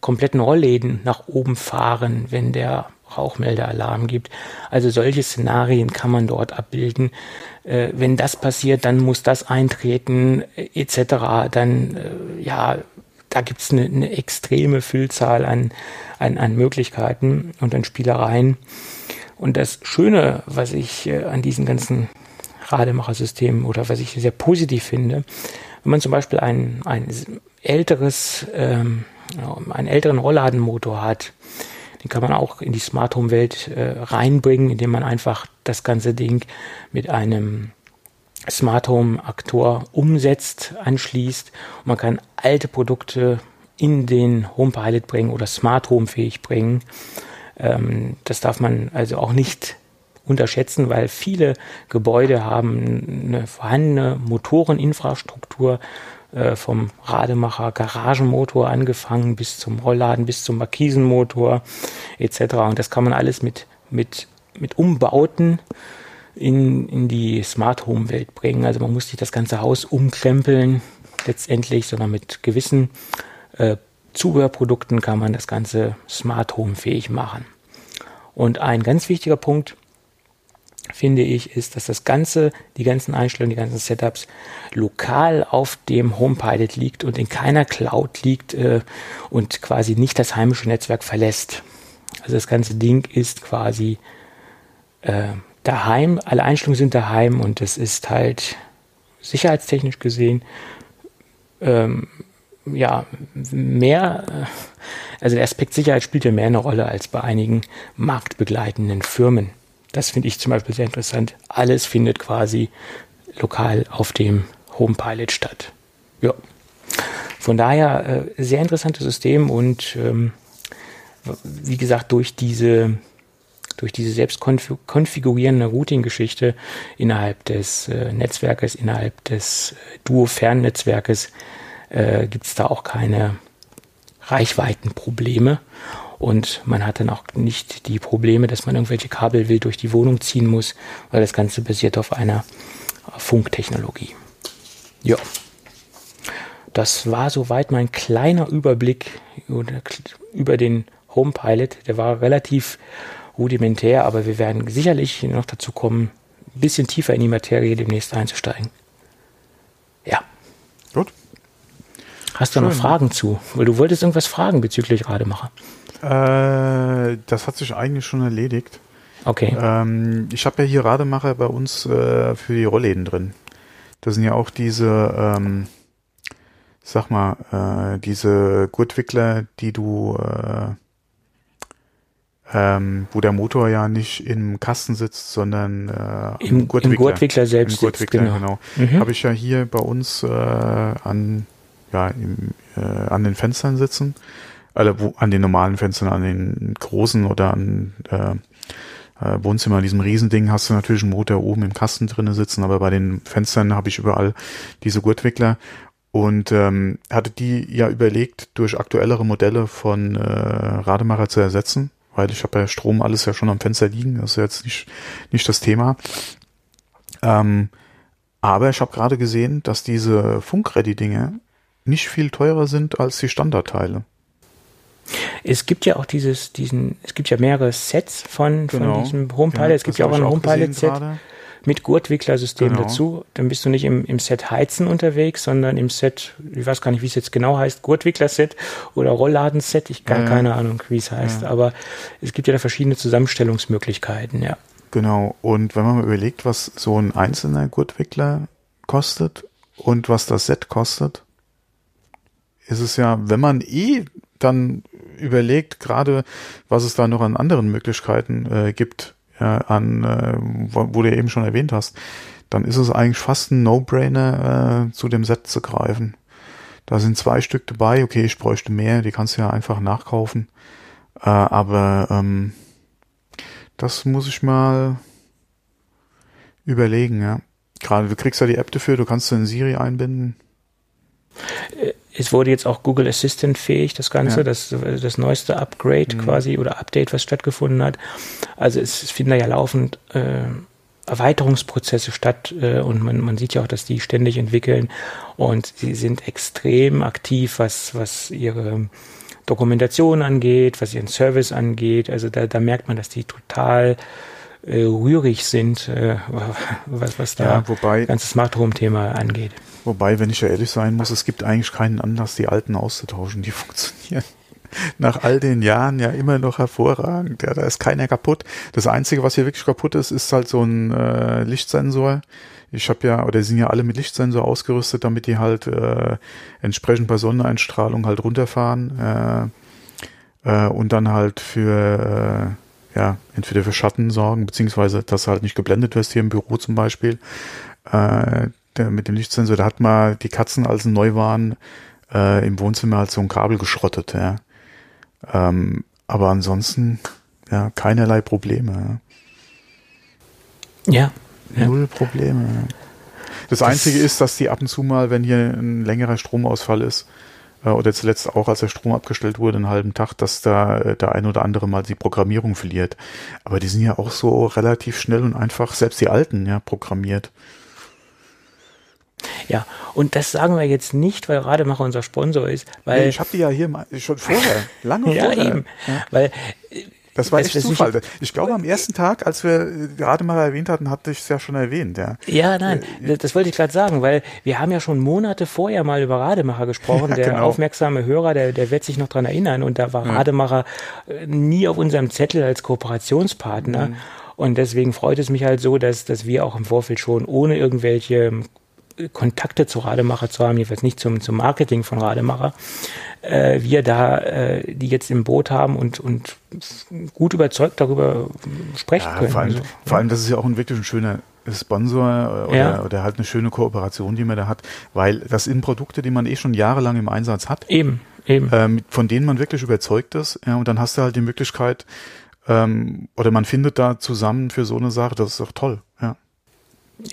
kompletten Rollläden nach oben fahren, wenn der Rauchmeldealarm gibt. Also solche Szenarien kann man dort abbilden. Äh, wenn das passiert, dann muss das eintreten, etc. Dann, äh, ja, da gibt es eine, eine, extreme Vielzahl an, an, an Möglichkeiten und an Spielereien. Und das Schöne, was ich äh, an diesen ganzen Rademachersystem oder was ich sehr positiv finde, wenn man zum Beispiel ein, ein älteres, ähm, einen älteren Rollladenmotor hat, den kann man auch in die Smart Home Welt äh, reinbringen, indem man einfach das ganze Ding mit einem Smart Home Aktor umsetzt, anschließt und man kann alte Produkte in den Home Pilot bringen oder Smart Home fähig bringen. Ähm, das darf man also auch nicht unterschätzen, weil viele Gebäude haben eine vorhandene Motoreninfrastruktur äh, vom Rademacher Garagenmotor angefangen bis zum Rollladen, bis zum Markisenmotor etc. Und das kann man alles mit, mit, mit Umbauten in, in die Smart Home Welt bringen. Also man muss nicht das ganze Haus umkrempeln letztendlich, sondern mit gewissen äh, Zubehörprodukten kann man das Ganze Smart Home fähig machen. Und ein ganz wichtiger Punkt, finde ich, ist, dass das Ganze, die ganzen Einstellungen, die ganzen Setups lokal auf dem HomePilot liegt und in keiner Cloud liegt äh, und quasi nicht das heimische Netzwerk verlässt. Also das ganze Ding ist quasi äh, daheim, alle Einstellungen sind daheim und es ist halt sicherheitstechnisch gesehen ähm, ja mehr, äh, also der Aspekt Sicherheit spielt ja mehr eine Rolle als bei einigen marktbegleitenden Firmen. Das finde ich zum Beispiel sehr interessant. Alles findet quasi lokal auf dem Home Pilot statt. Ja. Von daher äh, sehr interessantes System und ähm, wie gesagt, durch diese, durch diese selbst konfigurierende Routing-Geschichte innerhalb des äh, Netzwerkes, innerhalb des äh, Duo-Fernnetzwerkes, äh, gibt es da auch keine Reichweitenprobleme. und man hat dann auch nicht die Probleme, dass man irgendwelche Kabel wild durch die Wohnung ziehen muss, weil das Ganze basiert auf einer Funktechnologie. Ja. Das war soweit mein kleiner Überblick über den Home Pilot. Der war relativ rudimentär, aber wir werden sicherlich noch dazu kommen, ein bisschen tiefer in die Materie demnächst einzusteigen. Ja. Gut. Hast du Schön. noch Fragen zu? Weil du wolltest irgendwas fragen bezüglich Rademacher. Äh, das hat sich eigentlich schon erledigt. Okay. Ähm, ich habe ja hier Rademacher bei uns äh, für die Rollläden drin. Das sind ja auch diese, ähm, sag mal, äh, diese Gurtwickler, die du, äh, ähm, wo der Motor ja nicht im Kasten sitzt, sondern äh, im, im, Gurtwickler, im Gurtwickler selbst. Im Gurtwickler, sitzt, genau. genau. Mhm. Habe ich ja hier bei uns äh, an, ja, im, äh, an den Fenstern sitzen. Also wo, an den normalen Fenstern, an den großen oder an äh, äh, Wohnzimmer, in diesem Riesending hast du natürlich einen Motor oben im Kasten drinnen sitzen, aber bei den Fenstern habe ich überall diese Gurtwickler und ähm, hatte die ja überlegt, durch aktuellere Modelle von äh, Rademacher zu ersetzen, weil ich habe ja Strom alles ja schon am Fenster liegen, das ist ja jetzt nicht, nicht das Thema. Ähm, aber ich habe gerade gesehen, dass diese Funkready-Dinge nicht viel teurer sind als die Standardteile. Es gibt ja auch dieses, diesen, es gibt ja mehrere Sets von, genau. von diesem Homepilot. Ja, es gibt ja auch ein Homepilot-Set mit Gurtwicklersystem genau. dazu. Dann bist du nicht im, im Set Heizen unterwegs, sondern im Set, ich weiß gar nicht, wie es jetzt genau heißt, Gurtwickler-Set oder Rollladenset. Ich habe ja, keine Ahnung, wie es heißt. Ja. Aber es gibt ja da verschiedene Zusammenstellungsmöglichkeiten, ja. Genau. Und wenn man mal überlegt, was so ein einzelner Gurtwickler kostet und was das Set kostet, ist es ja, wenn man eh dann überlegt, gerade was es da noch an anderen Möglichkeiten äh, gibt, ja, an, äh, wo, wo, du eben schon erwähnt hast, dann ist es eigentlich fast ein No-Brainer, äh, zu dem Set zu greifen. Da sind zwei Stück dabei, okay, ich bräuchte mehr, die kannst du ja einfach nachkaufen. Äh, aber ähm, das muss ich mal überlegen, ja. Gerade du kriegst ja die App dafür, du kannst du in Siri einbinden. Es wurde jetzt auch Google Assistant fähig, das Ganze, ja. das, das neueste Upgrade mhm. quasi oder Update, was stattgefunden hat. Also es, es finden da ja laufend äh, Erweiterungsprozesse statt äh, und man, man sieht ja auch, dass die ständig entwickeln und sie sind extrem aktiv, was, was ihre Dokumentation angeht, was ihren Service angeht. Also da, da merkt man, dass die total äh, rührig sind, äh, was, was da ja, wobei, ganzes Smart Home Thema angeht. Wobei, wenn ich ja ehrlich sein muss, es gibt eigentlich keinen Anlass, die alten auszutauschen. Die funktionieren nach all den Jahren ja immer noch hervorragend. Ja, da ist keiner kaputt. Das Einzige, was hier wirklich kaputt ist, ist halt so ein äh, Lichtsensor. Ich habe ja, oder sind ja alle mit Lichtsensor ausgerüstet, damit die halt äh, entsprechend bei Sonneneinstrahlung halt runterfahren äh, äh, und dann halt für äh, ja entweder für Schatten sorgen, beziehungsweise dass halt nicht geblendet wirst hier im Büro zum Beispiel. Äh, der, mit dem Lichtsensor, da hat mal die Katzen, als sie neu waren, äh, im Wohnzimmer halt so ein Kabel geschrottet, ja. Ähm, aber ansonsten, ja, keinerlei Probleme. Ja. ja. Null Probleme. Das, das, Einzige ist, dass die ab und zu mal, wenn hier ein längerer Stromausfall ist, äh, oder zuletzt auch, als der Strom abgestellt wurde, einen halben Tag, dass da äh, der ein oder andere mal die Programmierung verliert. Aber die sind ja auch so relativ schnell und einfach, selbst die alten, ja, programmiert. Ja, und das sagen wir jetzt nicht, weil Rademacher unser Sponsor ist, weil nee, ich habe die ja hier schon vorher, lange ja, vorher. Eben, ja. weil das war das Zufall. Ich glaube, am ersten Tag, als wir gerade mal erwähnt hatten, hatte ich es ja schon erwähnt. Ja, ja nein, äh, das wollte ich gerade sagen, weil wir haben ja schon Monate vorher mal über Rademacher gesprochen. Ja, der genau. aufmerksame Hörer, der, der wird sich noch dran erinnern. Und da war ja. Rademacher äh, nie auf unserem Zettel als Kooperationspartner. Mhm. Und deswegen freut es mich halt so, dass, dass wir auch im Vorfeld schon ohne irgendwelche Kontakte zu Rademacher zu haben, jedenfalls nicht zum, zum Marketing von Rademacher, äh, wir da äh, die jetzt im Boot haben und, und gut überzeugt darüber sprechen ja, können. Vor allem, also, vor allem, das ist ja auch ein wirklich ein schöner Sponsor äh, oder, ja. oder halt eine schöne Kooperation, die man da hat, weil das sind Produkte, die man eh schon jahrelang im Einsatz hat. Eben, eben. Ähm, von denen man wirklich überzeugt ist. Ja, und dann hast du halt die Möglichkeit, ähm, oder man findet da zusammen für so eine Sache, das ist doch toll, ja.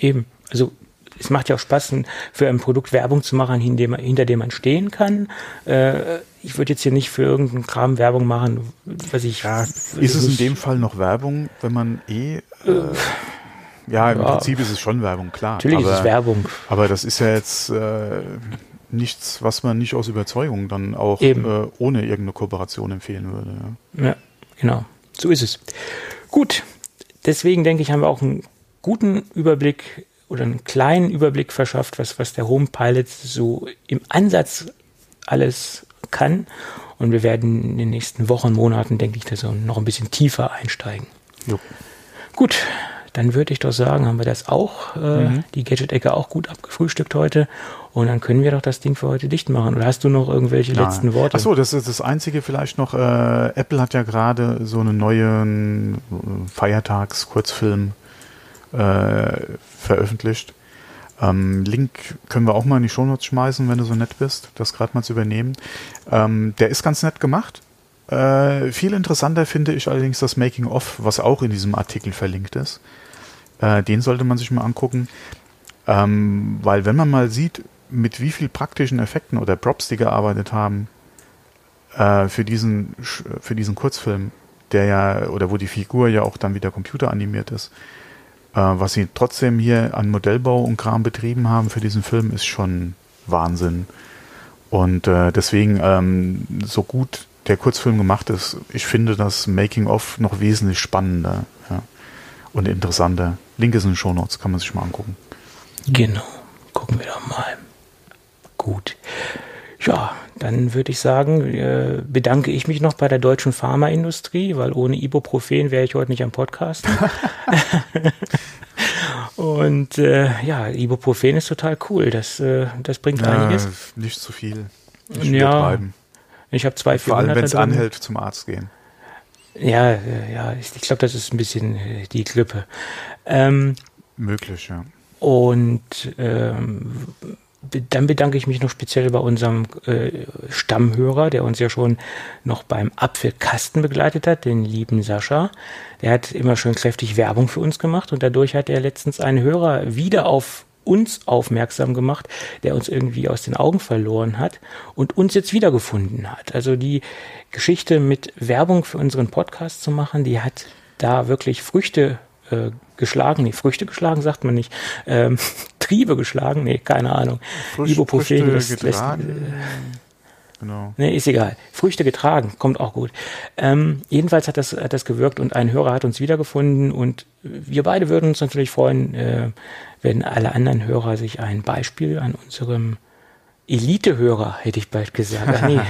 Eben. Also es macht ja auch Spaß, für ein Produkt Werbung zu machen, hinter dem, man stehen kann. Äh, ich würde jetzt hier nicht für irgendeinen Kram Werbung machen, was ich. Ja, ist es in dem Fall noch Werbung, wenn man eh. Äh, ja, im ja. Prinzip ist es schon Werbung, klar. Natürlich aber, ist es Werbung. Aber das ist ja jetzt äh, nichts, was man nicht aus Überzeugung dann auch äh, ohne irgendeine Kooperation empfehlen würde. Ja. ja, genau. So ist es. Gut, deswegen denke ich, haben wir auch einen guten Überblick oder einen kleinen Überblick verschafft, was, was der Home Pilot so im Ansatz alles kann. Und wir werden in den nächsten Wochen, Monaten, denke ich, da so noch ein bisschen tiefer einsteigen. Jo. Gut, dann würde ich doch sagen, haben wir das auch, äh, mhm. die Gadget-Ecke auch gut abgefrühstückt heute. Und dann können wir doch das Ding für heute dicht machen. Oder hast du noch irgendwelche Nein. letzten Worte? Achso, das ist das Einzige vielleicht noch. Äh, Apple hat ja gerade so einen neuen äh, Feiertags-Kurzfilm äh, veröffentlicht. Ähm, Link können wir auch mal in die Shownotes schmeißen, wenn du so nett bist, das gerade mal zu übernehmen. Ähm, der ist ganz nett gemacht. Äh, viel interessanter finde ich allerdings das Making-of, was auch in diesem Artikel verlinkt ist. Äh, den sollte man sich mal angucken. Ähm, weil wenn man mal sieht, mit wie viel praktischen Effekten oder Props die gearbeitet haben äh, für diesen für diesen Kurzfilm, der ja oder wo die Figur ja auch dann wieder computeranimiert ist, was sie trotzdem hier an Modellbau und Kram betrieben haben für diesen Film, ist schon Wahnsinn. Und äh, deswegen, ähm, so gut der Kurzfilm gemacht ist, ich finde das Making-of noch wesentlich spannender ja, und interessanter. Link ist in den Show Notes, kann man sich mal angucken. Genau, gucken wir doch mal. Gut. Ja, dann würde ich sagen, äh, bedanke ich mich noch bei der deutschen Pharmaindustrie, weil ohne Ibuprofen wäre ich heute nicht am Podcast. Und äh, ja, Ibuprofen ist total cool. Das, äh, das bringt ja, einiges. Nicht zu viel. Nicht ja. Ich habe zwei Vor allem, wenn es anhält, zum Arzt gehen. Ja, äh, ja, ich, ich glaube, das ist ein bisschen äh, die Grippe. Ähm, Möglich, ja. Und ähm, dann bedanke ich mich noch speziell bei unserem äh, Stammhörer, der uns ja schon noch beim Apfelkasten begleitet hat, den lieben Sascha. Der hat immer schön kräftig Werbung für uns gemacht und dadurch hat er letztens einen Hörer wieder auf uns aufmerksam gemacht, der uns irgendwie aus den Augen verloren hat und uns jetzt wiedergefunden hat. Also die Geschichte mit Werbung für unseren Podcast zu machen, die hat da wirklich Früchte äh, geschlagen, nee, Früchte geschlagen sagt man nicht, ähm, Triebe geschlagen, nee, keine Ahnung. Früchte, Ibuprofen Früchte lässt äh, genau. Nee, ist egal. Früchte getragen, kommt auch gut. Ähm, jedenfalls hat das, hat das gewirkt und ein Hörer hat uns wiedergefunden und wir beide würden uns natürlich freuen, äh, wenn alle anderen Hörer sich ein Beispiel an unserem Elite-Hörer, hätte ich bald gesagt, nee,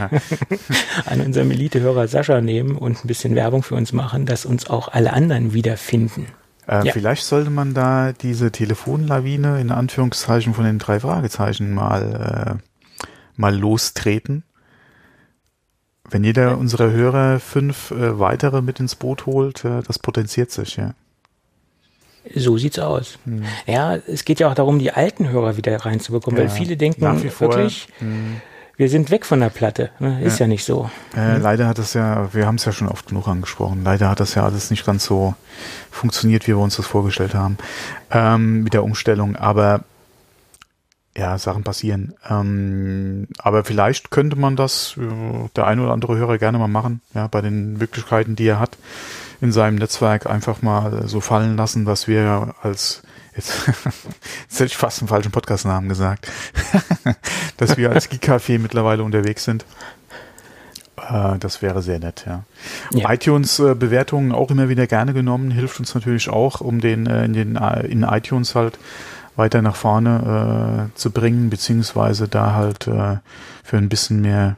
an unserem Elite-Hörer Sascha nehmen und ein bisschen Werbung für uns machen, dass uns auch alle anderen wiederfinden. Äh, ja. Vielleicht sollte man da diese Telefonlawine in Anführungszeichen von den drei Fragezeichen mal, äh, mal lostreten. Wenn jeder unserer Hörer fünf äh, weitere mit ins Boot holt, äh, das potenziert sich, ja. So sieht's aus. Hm. Ja, es geht ja auch darum, die alten Hörer wieder reinzubekommen, ja, weil viele denken wirklich, hm wir sind weg von der Platte. Ne? Ist ja. ja. nicht so. Äh, leider hat das ja, wir haben es ja schon oft genug angesprochen, leider hat das ja alles nicht ganz so funktioniert, wie wir uns das vorgestellt haben ähm, mit der Umstellung. Aber ja, Sachen passieren. Ähm, aber vielleicht könnte man das, äh, der ein oder andere Hörer gerne mal machen, ja, bei den Möglichkeiten, die er hat, in seinem Netzwerk einfach mal so fallen lassen, dass wir als jetzt, jetzt hätte ich fast einen falschen Podcastnamen gesagt, dass wir als Geek-Café mittlerweile unterwegs sind. Äh, das wäre sehr nett, ja. ja. iTunes-Bewertungen auch immer wieder gerne genommen, hilft uns natürlich auch, um den äh, in den in iTunes halt weiter nach vorne äh, zu bringen, beziehungsweise da halt äh, für ein bisschen mehr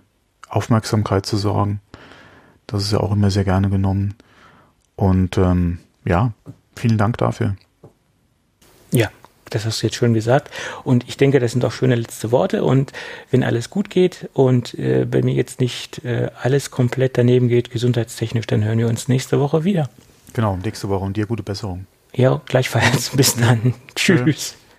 Aufmerksamkeit zu sorgen. Das ist ja auch immer sehr gerne genommen. Und ähm, ja, vielen Dank dafür. Das hast du jetzt schön gesagt. Und ich denke, das sind auch schöne letzte Worte. Und wenn alles gut geht und äh, bei mir jetzt nicht äh, alles komplett daneben geht, gesundheitstechnisch, dann hören wir uns nächste Woche wieder. Genau, nächste Woche und dir gute Besserung. Ja, gleichfalls. Bis dann. Tschüss.